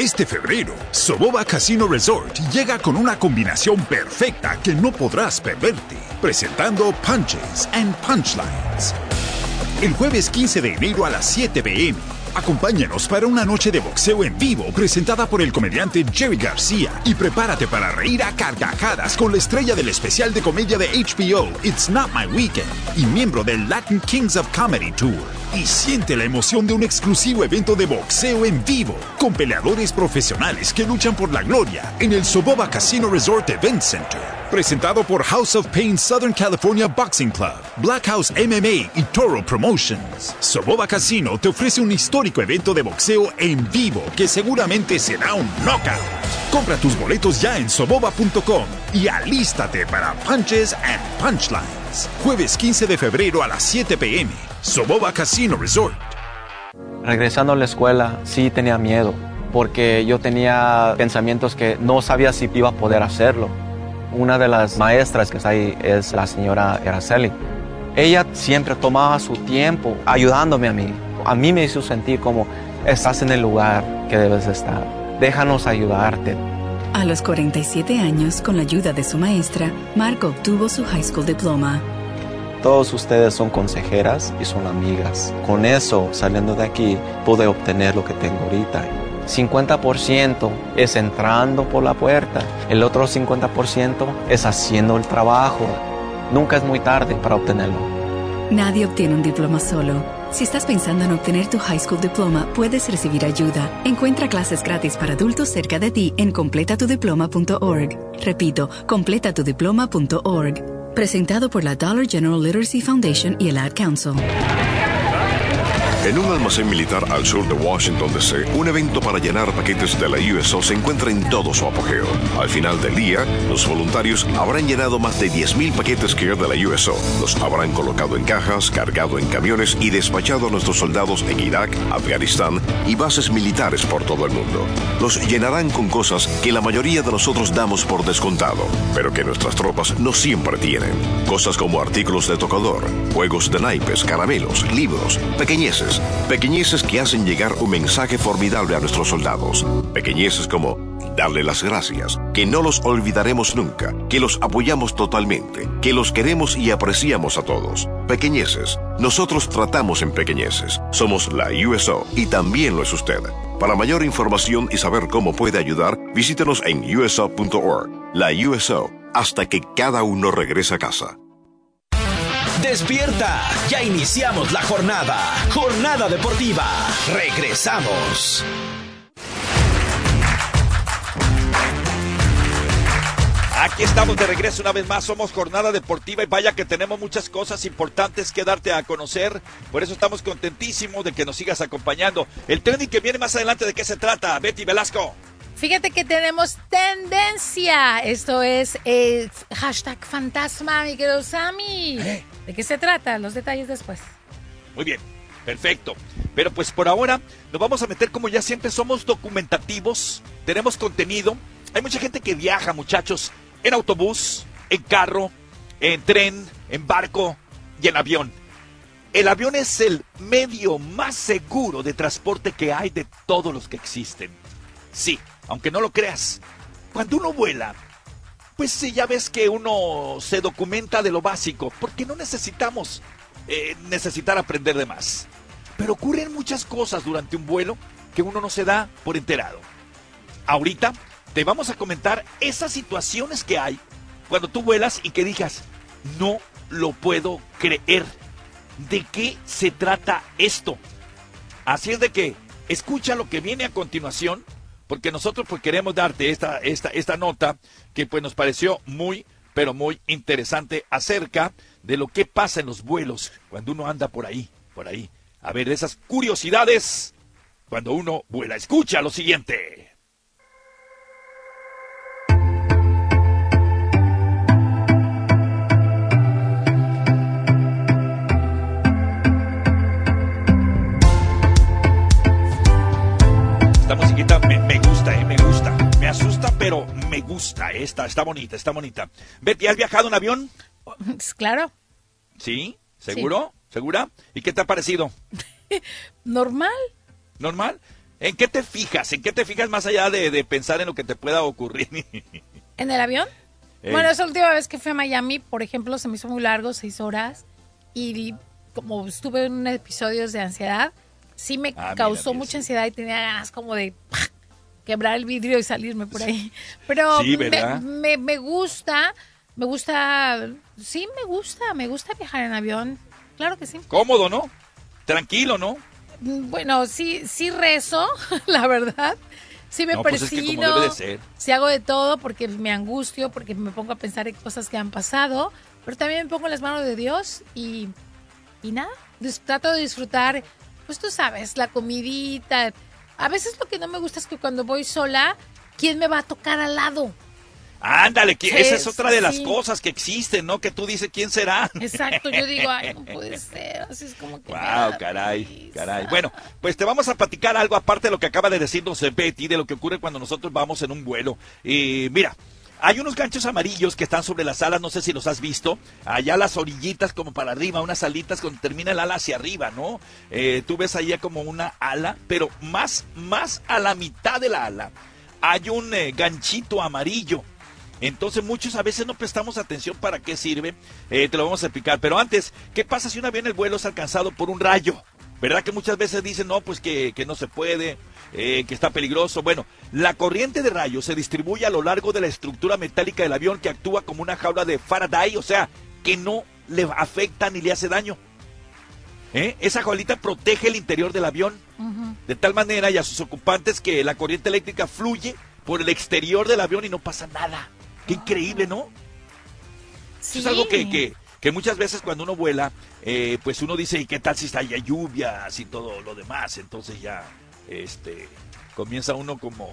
Este febrero, Soboba Casino Resort llega con una combinación perfecta que no podrás perderte, presentando Punches and Punchlines. El jueves 15 de enero a las 7 pm, acompáñanos para una noche de boxeo en vivo presentada por el comediante Jerry García y prepárate para reír a carcajadas con la estrella del especial de comedia de HBO It's Not My Weekend y miembro del Latin Kings of Comedy Tour y siente la emoción de un exclusivo evento de boxeo en vivo con peleadores profesionales que luchan por la gloria en el Soboba Casino Resort Event Center. Presentado por House of Pain Southern California Boxing Club, Black House MMA y Toro Promotions. Soboba Casino te ofrece un histórico evento de boxeo en vivo que seguramente será un knockout. Compra tus boletos ya en soboba.com y alístate para Punches and Punchlines. Jueves 15 de febrero a las 7 pm. Soboba Casino Resort. Regresando a la escuela, sí tenía miedo, porque yo tenía pensamientos que no sabía si iba a poder hacerlo. Una de las maestras que está ahí es la señora Araceli. Ella siempre tomaba su tiempo ayudándome a mí. A mí me hizo sentir como estás en el lugar que debes estar. Déjanos ayudarte. A los 47 años, con la ayuda de su maestra, Marco obtuvo su high school diploma. Todos ustedes son consejeras y son amigas. Con eso, saliendo de aquí, pude obtener lo que tengo ahorita. 50% es entrando por la puerta, el otro 50% es haciendo el trabajo. Nunca es muy tarde para obtenerlo. Nadie obtiene un diploma solo. Si estás pensando en obtener tu high school diploma, puedes recibir ayuda. Encuentra clases gratis para adultos cerca de ti en completatudiploma.org. Repito, completatudiploma.org. Presentado por la Dollar General Literacy Foundation y el Ad Council. En un almacén militar al sur de Washington, D.C., un evento para llenar paquetes de la USO se encuentra en todo su apogeo. Al final del día, los voluntarios habrán llenado más de 10.000 paquetes que de la USO. Los habrán colocado en cajas, cargado en camiones y despachado a nuestros soldados en Irak, Afganistán y bases militares por todo el mundo. Los llenarán con cosas que la mayoría de nosotros damos por descontado, pero que nuestras tropas no siempre tienen. Cosas como artículos de tocador, juegos de naipes, caramelos, libros, pequeñeces. Pequeñeces que hacen llegar un mensaje formidable a nuestros soldados. Pequeñeces como darle las gracias, que no los olvidaremos nunca, que los apoyamos totalmente, que los queremos y apreciamos a todos. Pequeñeces. Nosotros tratamos en pequeñeces. Somos la USO y también lo es usted. Para mayor información y saber cómo puede ayudar, visítenos en uso.org. La USO, hasta que cada uno regrese a casa. Despierta, ya iniciamos la jornada. Jornada deportiva. Regresamos. Aquí estamos de regreso una vez más, somos Jornada Deportiva y vaya que tenemos muchas cosas importantes que darte a conocer, por eso estamos contentísimos de que nos sigas acompañando. El trending que viene más adelante, ¿de qué se trata? Betty Velasco. Fíjate que tenemos tendencia, esto es eh, hashtag fantasma, mi querido Sammy. ¿Eh? ¿De qué se trata? Los detalles después. Muy bien, perfecto. Pero pues por ahora nos vamos a meter como ya siempre somos documentativos, tenemos contenido. Hay mucha gente que viaja, muchachos, en autobús, en carro, en tren, en barco y en avión. El avión es el medio más seguro de transporte que hay de todos los que existen. Sí, aunque no lo creas. Cuando uno vuela, pues sí, ya ves que uno se documenta de lo básico, porque no necesitamos eh, necesitar aprender de más. Pero ocurren muchas cosas durante un vuelo que uno no se da por enterado. Ahorita te vamos a comentar esas situaciones que hay cuando tú vuelas y que digas, no lo puedo creer. ¿De qué se trata esto? Así es de que escucha lo que viene a continuación, porque nosotros pues queremos darte esta, esta, esta nota que pues nos pareció muy, pero muy interesante acerca de lo que pasa en los vuelos cuando uno anda por ahí, por ahí. A ver, esas curiosidades cuando uno vuela. Escucha lo siguiente. Esta musiquita me, me gusta, eh, me gusta. Me asusta, pero me gusta. eh, Está, bonita, está bonita. Betty, ¿has viajado en avión? Claro, ¿Sí? ¿Seguro? ¿Segura? ¿Y qué te ha parecido? normal. ¿Normal? ¿En qué te fijas? ¿En qué te fijas más allá de, de pensar en lo que te pueda ocurrir? ¿En el avión? Bueno, esa última vez que fui a Miami, por ejemplo, se me hizo muy largo, seis horas, y como estuve en episodios de ansiedad, sí me Ah, causó mira, mucha ansiedad y tenía ganas como de quebrar el vidrio y salirme por ahí. Pero Sí, me, me, me gusta, me gusta, sí me gusta, me gusta viajar en avión, claro que sí. Cómodo, ¿no? Tranquilo, ¿no? Bueno, sí, sí rezo, la verdad. Sí me No, pues es que como persino. de. Sí hago de todo porque me angustio, porque me pongo a pensar en cosas que han pasado, pero también me pongo en las manos de Dios y, y nada, dis- trato de disfrutar, pues tú sabes, la comidita. A veces lo que no me gusta es que cuando voy sola, ¿quién me va a tocar al lado? Ándale, que Sí, esa es otra de las cosas que existen, ¿no? Que tú dices, ¿quién será? Exacto, yo digo, ay, no puede ser, así es como que... Wow, caray, caray. Bueno, pues te vamos a platicar algo aparte de lo que acaba de decirnos Betty, de lo que ocurre cuando nosotros vamos en un vuelo. Y mira, hay unos ganchos amarillos que están sobre las alas, no sé si los has visto. Allá las orillitas como para arriba, unas alitas cuando termina el ala hacia arriba, ¿no? Eh, tú ves ahí como una ala, pero más, más a la mitad de la ala hay un eh, ganchito amarillo. Entonces muchos a veces no prestamos atención para qué sirve, Eh, te lo vamos a explicar. Pero antes, ¿qué pasa si un avión el vuelo es alcanzado por un rayo? ¿Verdad que muchas veces dicen, no, pues que, que no se puede, eh, que está peligroso? Bueno, la corriente de rayos se distribuye a lo largo de la estructura metálica del avión que actúa como una jaula de Faraday, o sea, que no le afecta ni le hace daño. ¿Eh? Esa jaulita protege el interior del avión de tal manera y a sus ocupantes que la corriente eléctrica fluye por el exterior del avión y no pasa nada. Qué increíble, ¿no? Eso es algo que, que, que muchas veces cuando uno vuela, eh, pues uno dice, ¿y qué tal si está ya lluvias y todo lo demás? Entonces ya, este, comienza uno como,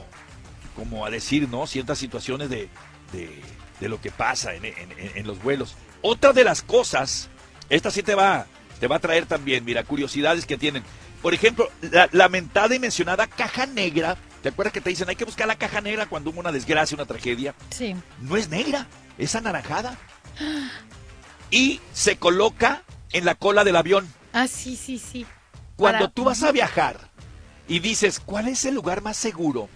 como a decir, ¿no? Ciertas situaciones de, de, de lo que pasa en, en- en los vuelos. Otra de las cosas, esta sí te va, te va a traer también, mira, curiosidades que tienen. Por ejemplo, la lamentada y mencionada caja negra. ¿Te acuerdas que te dicen hay que buscar la caja negra cuando hubo una desgracia, una tragedia? Sí. No es negra, es anaranjada. Y se coloca en la cola del avión. Ah, sí, sí, sí. Cuando Para- tú vas a viajar y dices, ¿cuál es el lugar más seguro?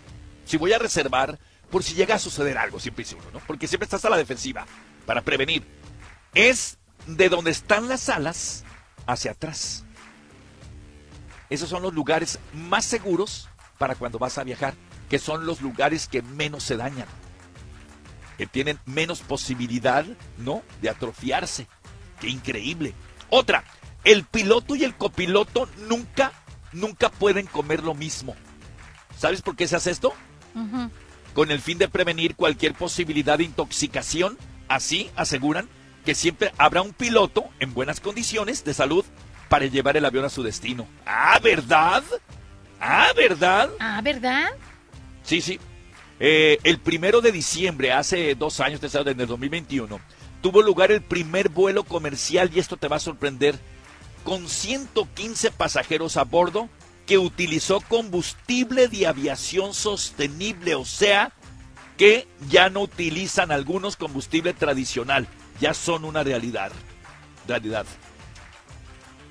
Si voy a reservar, por si llega a suceder algo, siempre uno, ¿no? Porque siempre estás a la defensiva para prevenir. Es de donde están las alas hacia atrás. Esos son los lugares más seguros para cuando vas a viajar, que son los lugares que menos se dañan, que tienen menos posibilidad, ¿no? De atrofiarse. Qué increíble. Otra, el piloto y el copiloto nunca, nunca pueden comer lo mismo. ¿Sabes por qué se hace esto? Con el fin de prevenir cualquier posibilidad de intoxicación. Así aseguran que siempre habrá un piloto en buenas condiciones de salud para llevar el avión a su destino. Ah, ¿verdad? Ah, ¿verdad? Ah, ¿verdad? Sí, sí. Eh, el primero de diciembre, hace dos años, en el 2021, tuvo lugar el primer vuelo comercial, y esto te va a sorprender, con 115 pasajeros a bordo que utilizó combustible de aviación sostenible, o sea, que ya no utilizan algunos combustible tradicional, ya son una realidad. Realidad.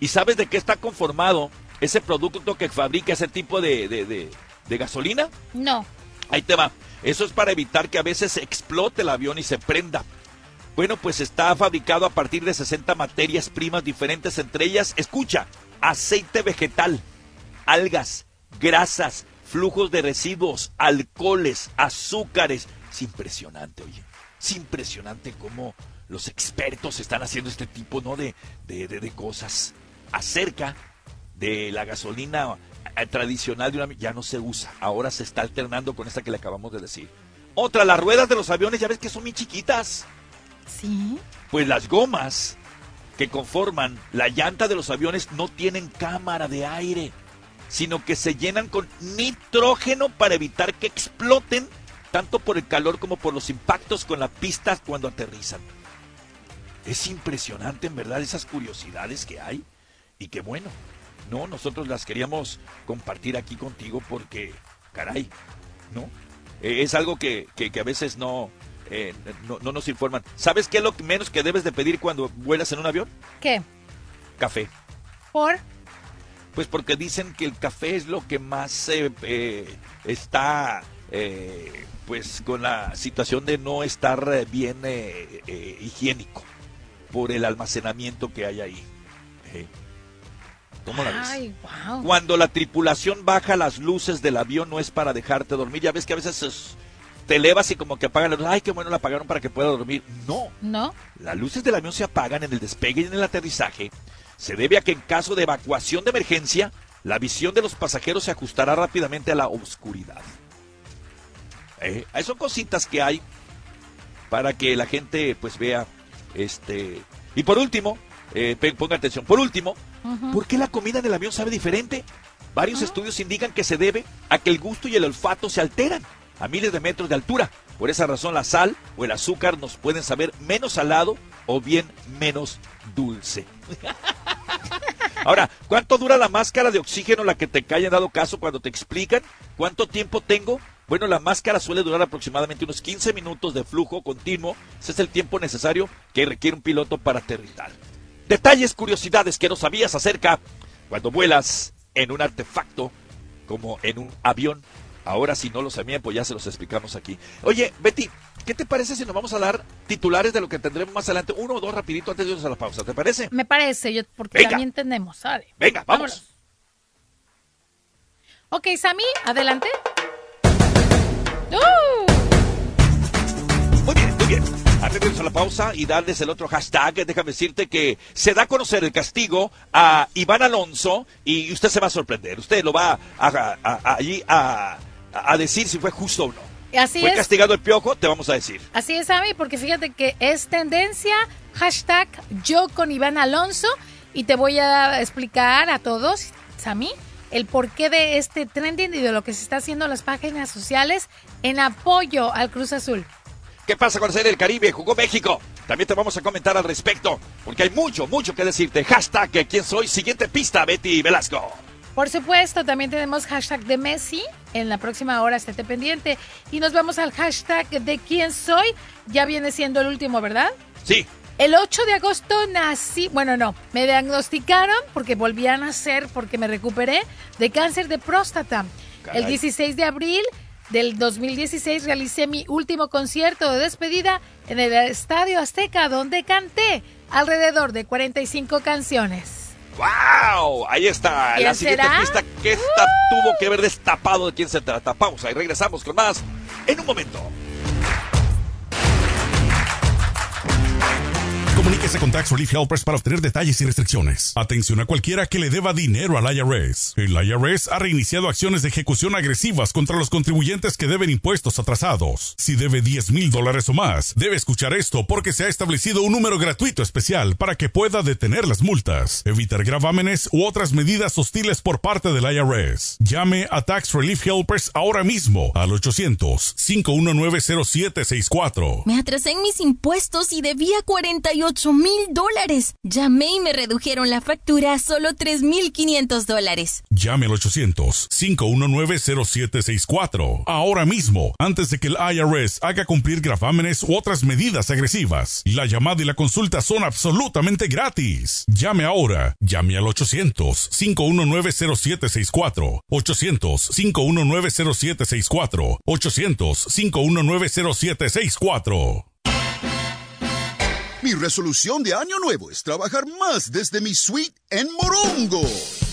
¿Y sabes de qué está conformado ese producto que fabrica ese tipo de, de- de- de gasolina? No. Ahí te va. Eso es para evitar que a veces explote el avión y se prenda. Bueno, pues está fabricado a partir de 60 materias primas diferentes, entre ellas, escucha, aceite vegetal, algas, grasas, flujos de residuos, alcoholes, azúcares. Es impresionante, oye. Es impresionante cómo los expertos están haciendo este tipo ¿no? de, de, de- de cosas. Acerca de la gasolina eh, tradicional de una ya no se usa. Ahora se está alternando con esta que le acabamos de decir. Otra, las ruedas de los aviones, ya ves que son muy chiquitas. Sí. Pues las gomas que conforman la llanta de los aviones no tienen cámara de aire, sino que se llenan con nitrógeno para evitar que exploten, tanto por el calor como por los impactos con la pista cuando aterrizan. Es impresionante, en verdad, esas curiosidades que hay. Y que bueno, no, nosotros las queríamos compartir aquí contigo porque, caray, ¿no? Eh, es algo que, que- que a veces no, eh, no, no nos informan. ¿Sabes qué es lo menos que debes de pedir cuando vuelas en un avión? ¿Qué? Café. ¿Por? Pues porque dicen que el café es lo que más eh, eh, está, eh, pues, con la situación de no estar eh, bien higiénico por el almacenamiento que hay ahí. ¿Cómo la ves? Ay, wow. Cuando la tripulación baja las luces del avión no es para dejarte dormir. Ya ves que a veces es- te elevas y como que apagan la luz. Ay, qué bueno la apagaron para que pueda dormir. No. ¿No? Las luces del avión se apagan en el despegue y en el aterrizaje. Se debe a que en caso de evacuación de emergencia, la visión de los pasajeros se ajustará rápidamente a la oscuridad. Eh, son cositas que hay para que la gente pues vea este y por último eh, ponga atención por último. ¿por qué la comida en el avión sabe diferente? varios estudios indican que se debe a que el gusto y el olfato se alteran a miles de metros de altura por esa razón la sal o el azúcar nos pueden saber menos salado o bien menos dulce Ahora, ¿cuánto dura la máscara de oxígeno la que te en dado caso cuando te explican? ¿Cuánto tiempo tengo? Bueno, la máscara suele durar aproximadamente unos 15 minutos de flujo continuo. Ese es el tiempo necesario que requiere un piloto para aterrizar. Detalles, curiosidades que no sabías acerca cuando vuelas en un artefacto como en un avión. Ahora si no lo sabían, pues ya se los explicamos aquí. Oye, Betty, ¿qué te parece si nos vamos a dar titulares de lo que tendremos más adelante? Uno o dos rapidito antes de irnos a la pausa, ¿te parece? Me parece, yo, porque Venga. también tenemos, ¿sale? Venga, vamos. Ok, Sammy, adelante. ¡Uh! Muy bien, muy bien. Irnos a la pausa y darles el otro hashtag, déjame decirte que se da a conocer el castigo a Iván Alonso y usted se va a sorprender. Usted lo va a, a- a- allí a, a decir si fue justo o no. Así ¿Fue es. castigado el piojo? Te vamos a decir. Así es, Ami, porque fíjate que es tendencia, hashtag yo con Iván Alonso, y te voy a explicar a todos, Sami, el porqué de este trending y de lo que se está haciendo en las páginas sociales en apoyo al Cruz Azul. ¿Qué pasa con la Serie del Caribe? Jugó México. También te vamos a comentar al respecto, porque hay mucho, mucho que decirte. Hashtag quién soy. Siguiente pista, Betty Velasco. Por supuesto, también tenemos hashtag de Messi. En la próxima hora esté pendiente. Y nos vamos al hashtag de quién soy. Ya viene siendo el último, ¿verdad? Sí. El 8 de agosto nací, bueno, no, me diagnosticaron porque volví a nacer, porque me recuperé de cáncer de próstata. Caray. El 16 de abril del 2016 realicé mi último concierto de despedida en el Estadio Azteca, donde canté alrededor de 45 canciones. ¡Wow! Ahí está. ¿Quién La siguiente será? pista que esta tuvo que ver destapado de quién se trata. Pausa y regresamos con más en un momento. Comuníquese con Tax Relief Helpers para obtener detalles y restricciones. Atención a cualquiera que le deba dinero al IRS. El IRS ha reiniciado acciones de ejecución agresivas contra los contribuyentes que deben impuestos atrasados. Si debe 10 mil dólares o más, debe escuchar esto porque se ha establecido un número gratuito especial para que pueda detener las multas, evitar gravámenes u otras medidas hostiles por parte del IRS. Llame a Tax Relief Helpers ahora mismo al 800-519-0764. Me atrasé en mis impuestos y debía 48 mil dólares. Llamé y me redujeron la factura a solo 3 mil 500 dólares. Llame al 800-519-0764. Ahora mismo, antes de que el IRS haga cumplir gravámenes u otras medidas agresivas. La llamada y la consulta son absolutamente gratis. Llame ahora. Llame al 800-519-0764. 800-519-0764. 800-519-0764. Mi resolución de año nuevo es trabajar más desde mi suite en Morongo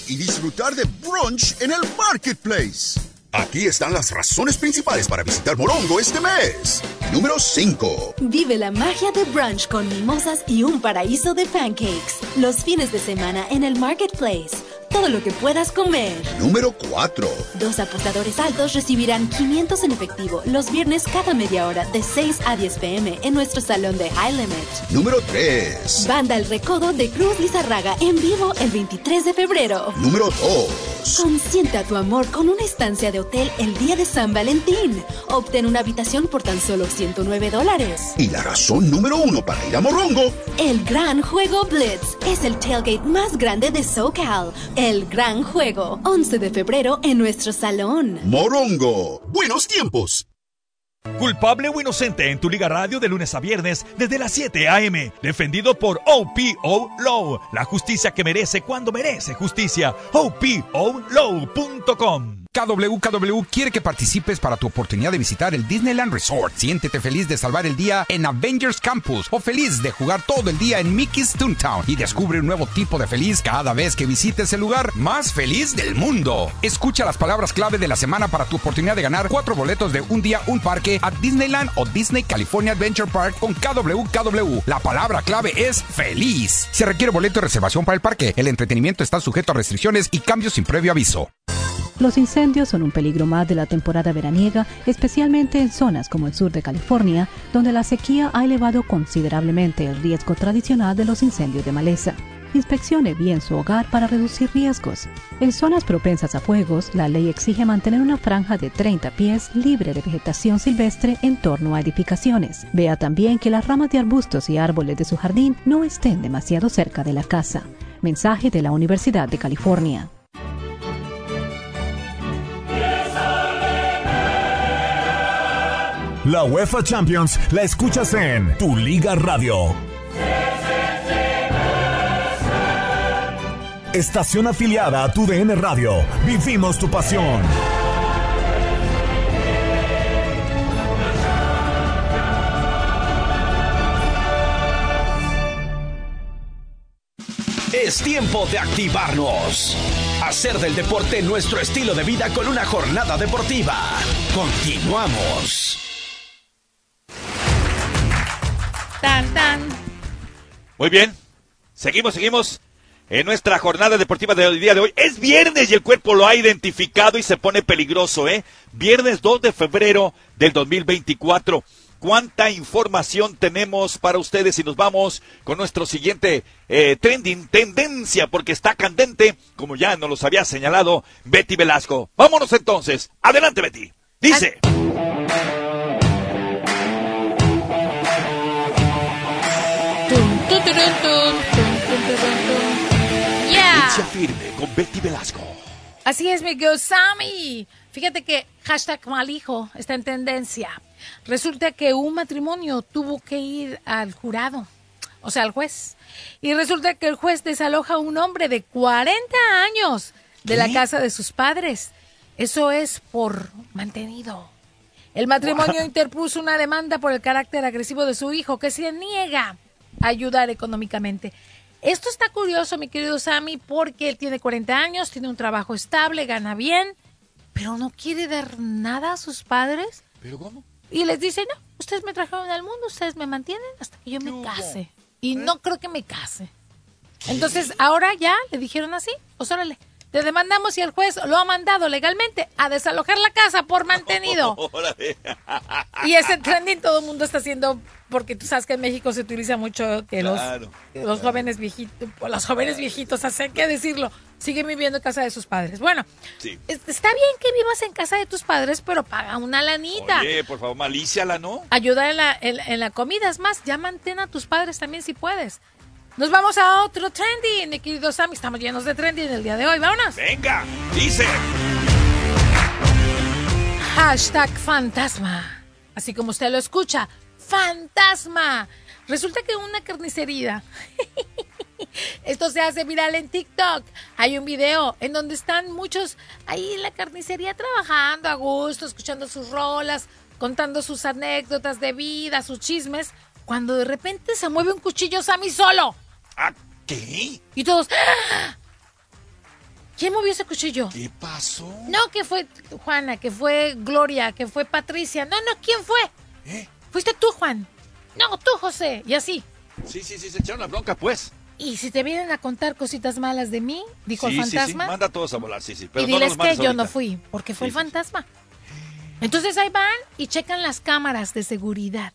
y disfrutar de brunch en el marketplace. Aquí están las razones principales para visitar Morongo este mes. Número 5. Vive la magia de brunch con mimosas y un paraíso de pancakes. Los fines de semana en el Marketplace. Todo lo que puedas comer. Número 4. Dos apostadores altos recibirán 500 en efectivo los viernes cada media hora de 6 a 10 pm en nuestro salón de High Limit. Número 3. Banda El Recodo de Cruz Lizarraga en vivo el 23 de febrero. Número 2. Consienta tu amor con una estancia de hotel el día de San Valentín. Obtén una habitación por tan solo 109 dólares. Y la razón número 1 para ir a Morongo. El Gran Juego Blitz es el tailgate más grande de SoCal. El Gran Juego, 11 de febrero en nuestro salón. Morongo. Buenos tiempos. Culpable o inocente en tu Liga Radio de lunes a viernes desde las 7 a.m. Defendido por OPO Law. La justicia que merece cuando merece justicia. OPOLaw.com. KWKW quiere que participes para tu oportunidad de visitar el Disneyland Resort. Siéntete feliz de salvar el día en Avengers Campus o feliz de jugar todo el día en Mickey's Toontown y descubre un nuevo tipo de feliz cada vez que visites el lugar más feliz del mundo. Escucha las palabras clave de la semana para tu oportunidad de ganar cuatro boletos de un día, un parque a Disneyland o Disney California Adventure Park con KWKW. La palabra clave es feliz. Se requiere boleto de reservación para el parque. El entretenimiento está sujeto a restricciones y cambios sin previo aviso. Los incendios son un peligro más de la temporada veraniega, especialmente en zonas como el sur de California, donde la sequía ha elevado considerablemente el riesgo tradicional de los incendios de maleza. Inspeccione bien su hogar para reducir riesgos. En zonas propensas a fuegos, la ley exige mantener una franja de 30 pies libre de vegetación silvestre en torno a edificaciones. Vea también que las ramas de arbustos y árboles de su jardín no estén demasiado cerca de la casa. Mensaje de la Universidad de California. La UEFA Champions la escuchas en Tu Liga Radio. Estación afiliada a Tu DN Radio. Vivimos tu pasión. Es tiempo de activarnos. Hacer del deporte nuestro estilo de vida con una jornada deportiva. Continuamos. Tan, tan. Muy bien. Seguimos, seguimos. en nuestra jornada deportiva del día de hoy. Es viernes y el cuerpo lo ha identificado y se pone peligroso, ¿eh? Viernes 2 de febrero del 2024. ¿Cuánta información tenemos para ustedes? Y nos vamos con nuestro siguiente eh, trending, tendencia, porque está candente, como ya nos los había señalado Betty Velasco. Vámonos entonces. Adelante, Betty. Dice. Yeah. firme con Betty Velasco. Así es, mi girl Sammy. Fíjate que hashtag malijo está en tendencia. Resulta que un matrimonio tuvo que ir al jurado, o sea, al juez. Y resulta que el juez desaloja a un hombre de 40 años de la casa de sus padres. Eso es por mantenido. El matrimonio interpuso una demanda por el carácter agresivo de su hijo, que se niega ayudar económicamente. Esto está curioso, mi querido Sammy, porque él tiene 40 años, tiene un trabajo estable, gana bien, pero no quiere dar nada a sus padres. ¿Pero cómo? Y les dice, no, ustedes me trajeron al mundo, ustedes me mantienen hasta que yo me case. Y no creo que me case. Entonces, ahora ya le dijeron así, pues órale, te demandamos y el juez lo ha mandado legalmente a desalojar la casa por mantenido. Y ese trending todo el mundo está haciendo, porque tú sabes que en México se utiliza mucho que los, Claro, los jóvenes viejitos, los jóvenes viejitos, hay que decirlo, siguen viviendo en casa de sus padres. Bueno, Sí. es- está bien que vivas en casa de tus padres, pero paga una lanita. Oye, por favor, malíciala, ¿no? Ayuda en la, en, en la comida. Es más, ya mantén a tus padres también si puedes. Nos vamos a otro trending, mi querido Sammy. Estamos llenos de trending el día de hoy. Vámonos. Venga, dice. Hashtag fantasma. Así como usted lo escucha, fantasma. Resulta que una carnicería. Esto se hace viral en TikTok. Hay un video en donde están muchos ahí en la carnicería trabajando a gusto, escuchando sus rolas, contando sus anécdotas de vida, sus chismes, cuando de repente se mueve un cuchillo Sammy solo. ¿Qué? Y todos. ¡ah! ¿Quién movió ese cuchillo? ¿Qué pasó? No, que fue Juana, que fue Gloria, que fue Patricia. No, no, ¿quién fue? ¿Eh? Fuiste tú, Juan. No, tú, José. Y así. Sí, sí, sí, se echaron la bronca, pues. Y si te vienen a contar cositas malas de mí, dijo sí, el sí, sí, fantasma, manda a todos a volar, sí, sí. Pero y no diles que yo no fui, porque fue Sí, el fantasma. Entonces ahí van y checan las cámaras de seguridad.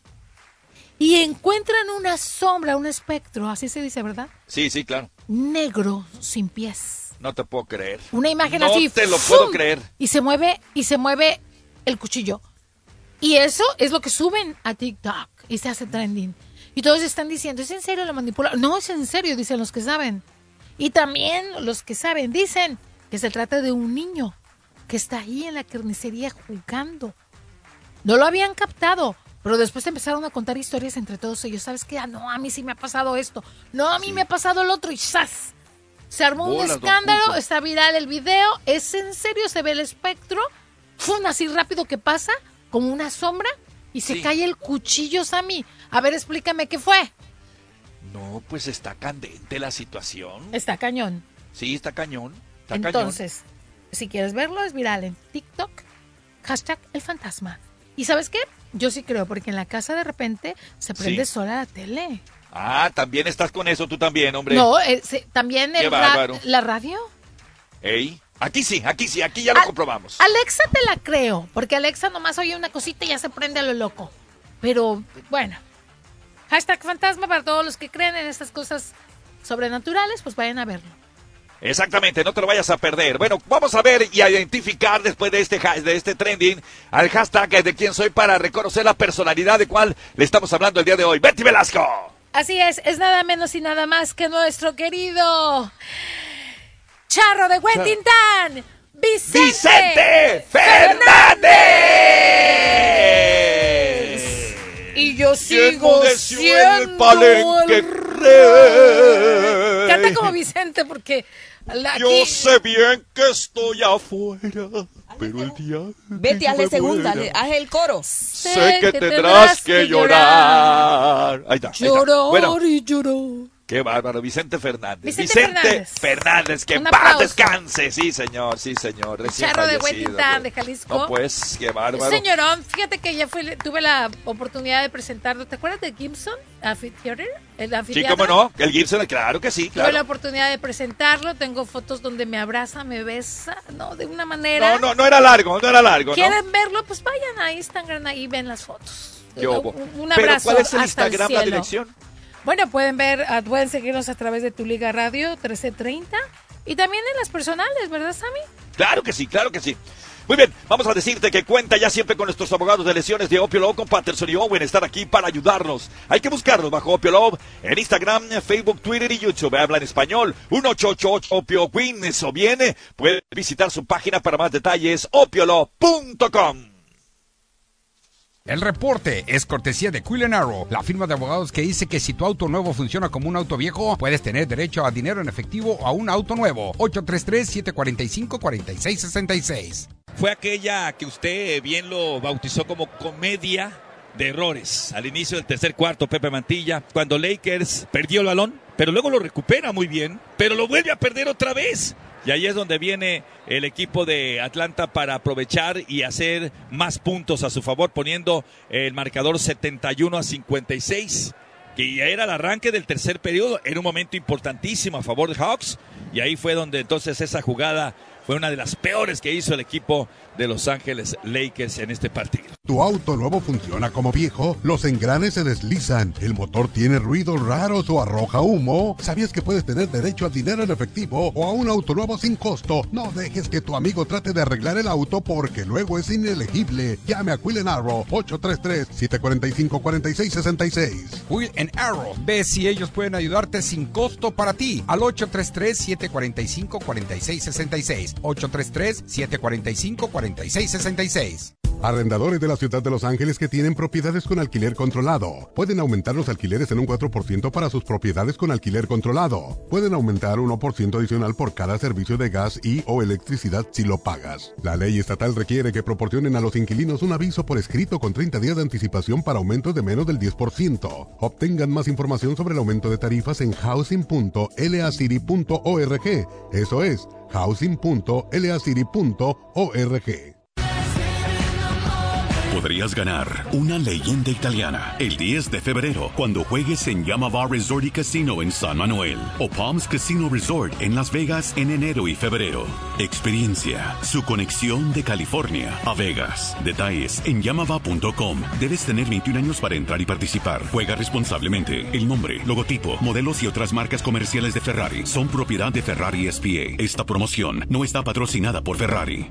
Y encuentran una sombra, un espectro, así se dice, ¿verdad? Sí, sí, claro. Negro, sin pies. No te puedo creer. Una imagen no así. te lo ¡fum! puedo creer. Y se mueve, y se mueve el cuchillo. Y eso es lo que suben a TikTok y se hace trending. Y todos están diciendo, ¿es en serio la manipulación? No, es en serio, dicen los que saben. Y también los que saben dicen que se trata de un niño que está ahí en la carnicería jugando. No lo habían captado, pero después empezaron a contar historias entre todos ellos. ¿Sabes qué? Ah, no, a mí sí me ha pasado esto. No, a mí me ha pasado el otro y ¡zas! Se armó un Bolas, escándalo, está viral el video. ¿Es en serio? Se ve el espectro. Fue así rápido que pasa, como una sombra, y se Sí. cae el cuchillo, Sammy. A ver, explícame qué fue. No, pues está candente la situación. Está cañón. Sí, está cañón. Está cañón. Entonces, si quieres verlo, es viral en TikTok. Hashtag el fantasma. ¿Y sabes qué? Yo sí creo, porque en la casa de repente se prende Sí. sola la tele. Ah, también estás con eso tú también, hombre. No, eh, también el ra- la radio. Ey, aquí sí, aquí sí, aquí ya lo Al- comprobamos. Alexa te la creo, porque Alexa nomás oye una cosita y ya se prende a lo loco. Pero bueno, hashtag fantasma para todos los que creen en estas cosas sobrenaturales, pues vayan a verlo. Exactamente, no te lo vayas a perder. Bueno, vamos a ver y a identificar después de este, de este trending al hashtag de quién soy para reconocer la personalidad de cuál le estamos hablando el día de hoy. Betty Velasco. Así es, es nada menos y nada más que nuestro querido Charro de Huentintan, Vicente, Vicente Fernández. Y yo ¿Quién sigo en el siendo palenque el rey? Canta como Vicente porque la- Yo aquí- sé bien que estoy afuera, pero el día Vete, que hazle segunda, le- haz el coro. sé que tendrás que llorar. Ahí está. ahí está. Y lloró. Qué bárbaro, Vicente Fernández. Vicente Fernández. Fernández. que paz descanse. Sí, señor, sí, señor. Recién Charro de Huetitán, de Jalisco. No, pues, qué bárbaro. Señorón, fíjate que ya fui, tuve la oportunidad de presentarlo. ¿Te acuerdas de Gibson Amphitheater? El Sí, cómo no, el Gibson, claro que sí, Tuve la claro. oportunidad de presentarlo. Tengo fotos donde me abraza, me besa, no, de una manera. No, no, no era largo, no era largo, ¿no? ¿Quieren verlo? Pues vayan a Instagram, ahí ven las fotos. ¿Qué hubo? Un, un Pero, abrazo ¿cuál es el hasta Instagram, la cielo. dirección? Bueno, pueden ver, ah, pueden seguirnos a través de tu Liga Radio 1330 y también en las personales, ¿verdad, Sammy? Claro que sí, claro que sí. Muy bien, vamos a decirte que cuenta ya siempre con nuestros abogados de lesiones de Opio Love, con Patterson y Owen, estar aquí para ayudarnos. Hay que buscarlos bajo Opio Love en Instagram, Facebook, Twitter y YouTube. Habla en español, 1888 Opio Queen, eso viene. Puede visitar su página para más detalles, opiolo.com. El reporte es cortesía de Quill Arrow, la firma de abogados que dice que si tu auto nuevo funciona como un auto viejo, puedes tener derecho a dinero en efectivo o a un auto nuevo. 833-745-4666. Fue aquella que usted bien lo bautizó como comedia de errores. Al inicio del tercer cuarto, Pepe Mantilla, cuando Lakers perdió el balón, pero luego lo recupera muy bien, pero lo vuelve a perder otra vez. Y ahí es donde viene el equipo de Atlanta para aprovechar y hacer más puntos a su favor, poniendo el marcador 71 a 56 que ya era el arranque del tercer periodo, era un momento importantísimo a favor de Hawks, y ahí fue donde entonces esa jugada fue una de las peores que hizo el equipo de Los Ángeles Lakers en este partido. ¿Tu auto nuevo funciona como viejo? ¿Los engranes se deslizan? ¿El motor tiene ruidos raros o arroja humo? ¿Sabías que puedes tener derecho a dinero en efectivo o a un auto nuevo sin costo? No dejes que tu amigo trate de arreglar el auto porque luego es inelegible. Llame a Quill Arrow 833-745-4666. Will and Arrow. Ve si ellos pueden ayudarte sin costo para ti. Al 833-745-4666. 833-745-4666. Arrendadores de la ciudad de Los Ángeles que tienen propiedades con alquiler controlado. Pueden aumentar los alquileres en un 4% para sus propiedades con alquiler controlado. Pueden aumentar 1% adicional por cada servicio de gas y o electricidad si lo pagas. La ley estatal requiere que proporcionen a los inquilinos un aviso por escrito con 30 días de anticipación para aumentos de menos del 10%. Obtengan más información sobre el aumento de tarifas en housing.lacity.org. Eso es housing.lacity.org. Podrías ganar una leyenda italiana el 10 de febrero cuando juegues en Yamava Resort y Casino en San Manuel o Palms Casino Resort en Las Vegas en enero y febrero. Experiencia su conexión de California a Vegas. Detalles en yamava.com. Debes tener 21 años para entrar y participar. Juega responsablemente. El nombre, logotipo, modelos y otras marcas comerciales de Ferrari son propiedad de Ferrari SPA. Esta promoción no está patrocinada por Ferrari.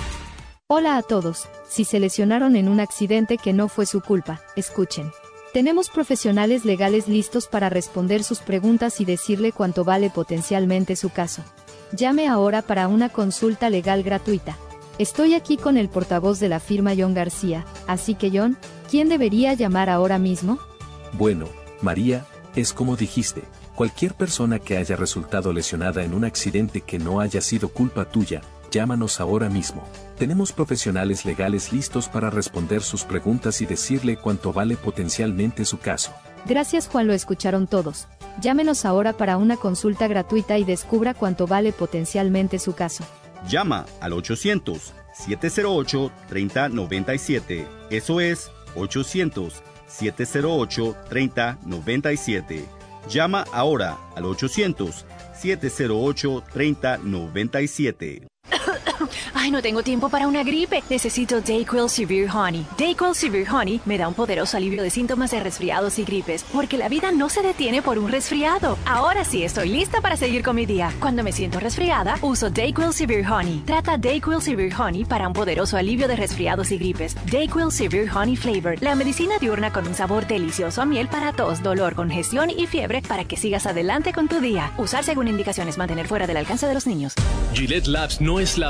Hola a todos. Si se lesionaron en un accidente que no fue su culpa, escuchen. Tenemos profesionales legales listos para responder sus preguntas y decirle cuánto vale potencialmente su caso. Llame ahora para una consulta legal gratuita. Estoy aquí con el portavoz de la firma John García, así que John, ¿quién debería llamar ahora mismo? Bueno, María, es como dijiste, cualquier persona que haya resultado lesionada en un accidente que no haya sido culpa tuya, llámanos ahora mismo. Tenemos profesionales legales listos para responder sus preguntas y decirle cuánto vale potencialmente su caso. Gracias Juan, lo escucharon todos. Llámenos ahora para una consulta gratuita y descubra cuánto vale potencialmente su caso. Llama al 800-708-3097. Eso es 800-708-3097. Llama ahora al 800-708-3097. Ay, no tengo tiempo para una gripe. Necesito Dayquil Severe Honey. Dayquil Severe Honey me da un poderoso alivio de síntomas de resfriados y gripes, porque la vida no se detiene por un resfriado. Ahora sí estoy lista para seguir con mi día. Cuando me siento resfriada, uso Dayquil Severe Honey. Trata Dayquil Severe Honey para un poderoso alivio de resfriados y gripes. Dayquil Severe Honey Flavor, la medicina diurna con un sabor delicioso a miel para tos, dolor, congestión y fiebre para que sigas adelante con tu día. Usar según indicaciones, mantener fuera del alcance de los niños. Gillette Labs no es la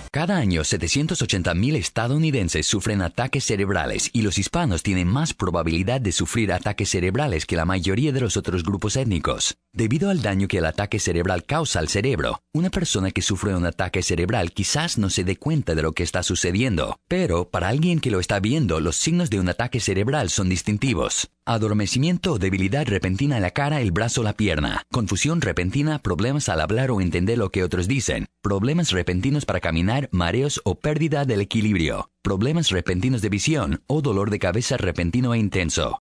Cada año, 780.000 estadounidenses sufren ataques cerebrales y los hispanos tienen más probabilidad de sufrir ataques cerebrales que la mayoría de los otros grupos étnicos. Debido al daño que el ataque cerebral causa al cerebro, una persona que sufre un ataque cerebral quizás no se dé cuenta de lo que está sucediendo, pero para alguien que lo está viendo, los signos de un ataque cerebral son distintivos. Adormecimiento o debilidad repentina en la cara, el brazo la pierna. Confusión repentina, problemas al hablar o entender lo que otros dicen. Problemas repentinos para caminar, mareos o pérdida del equilibrio. Problemas repentinos de visión o dolor de cabeza repentino e intenso.